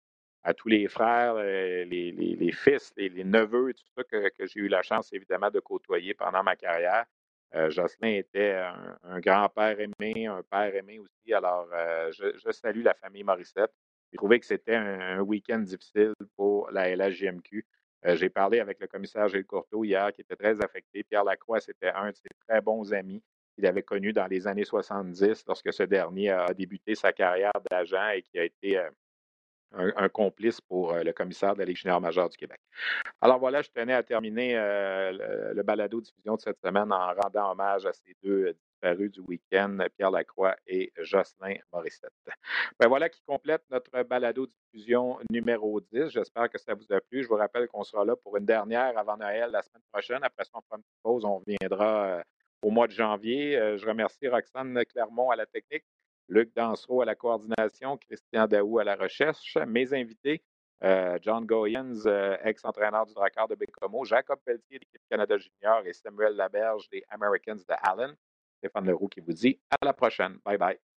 Speaker 1: tous les frères, les, fils, les, neveux, tout ça que, j'ai eu la chance évidemment de côtoyer pendant ma carrière. Euh, Jocelyn était un, grand-père aimé, un père aimé aussi. Alors, je, salue la famille Morissette. J'ai trouvé que c'était un, week-end difficile pour la LHJMQ. j'ai parlé avec le commissaire Gilles Courteau hier, qui était très affecté. Pierre Lacroix, c'était un de ses très bons amis qu'il avait connu dans les années 70 lorsque ce dernier a débuté sa carrière d'agent et qui a été euh, un, complice pour euh, le commissaire de la Ligue majeure du Québec. Alors voilà, je tenais à terminer euh, le, balado diffusion de cette semaine en rendant hommage à ces deux disparus du week-end, Pierre Lacroix et Jocelyn Morissette. Ben voilà qui complète notre balado diffusion numéro 10. J'espère que ça vous a plu. Je vous rappelle qu'on sera là pour une dernière avant Noël la semaine prochaine. Après ça, on fera pause. On reviendra au mois de janvier. Euh, je remercie Roxane Clermont à la technique, Luc Dansereau à la coordination, Christian Daou à la recherche, mes invités, euh, John Goyens, euh, ex-entraîneur du Drakkar de Bécomo, Jacob Pelletier de l'équipe Canada Junior et Samuel Laberge des Americans de Allen. Stéphane Leroux qui vous dit à la prochaine. Bye bye.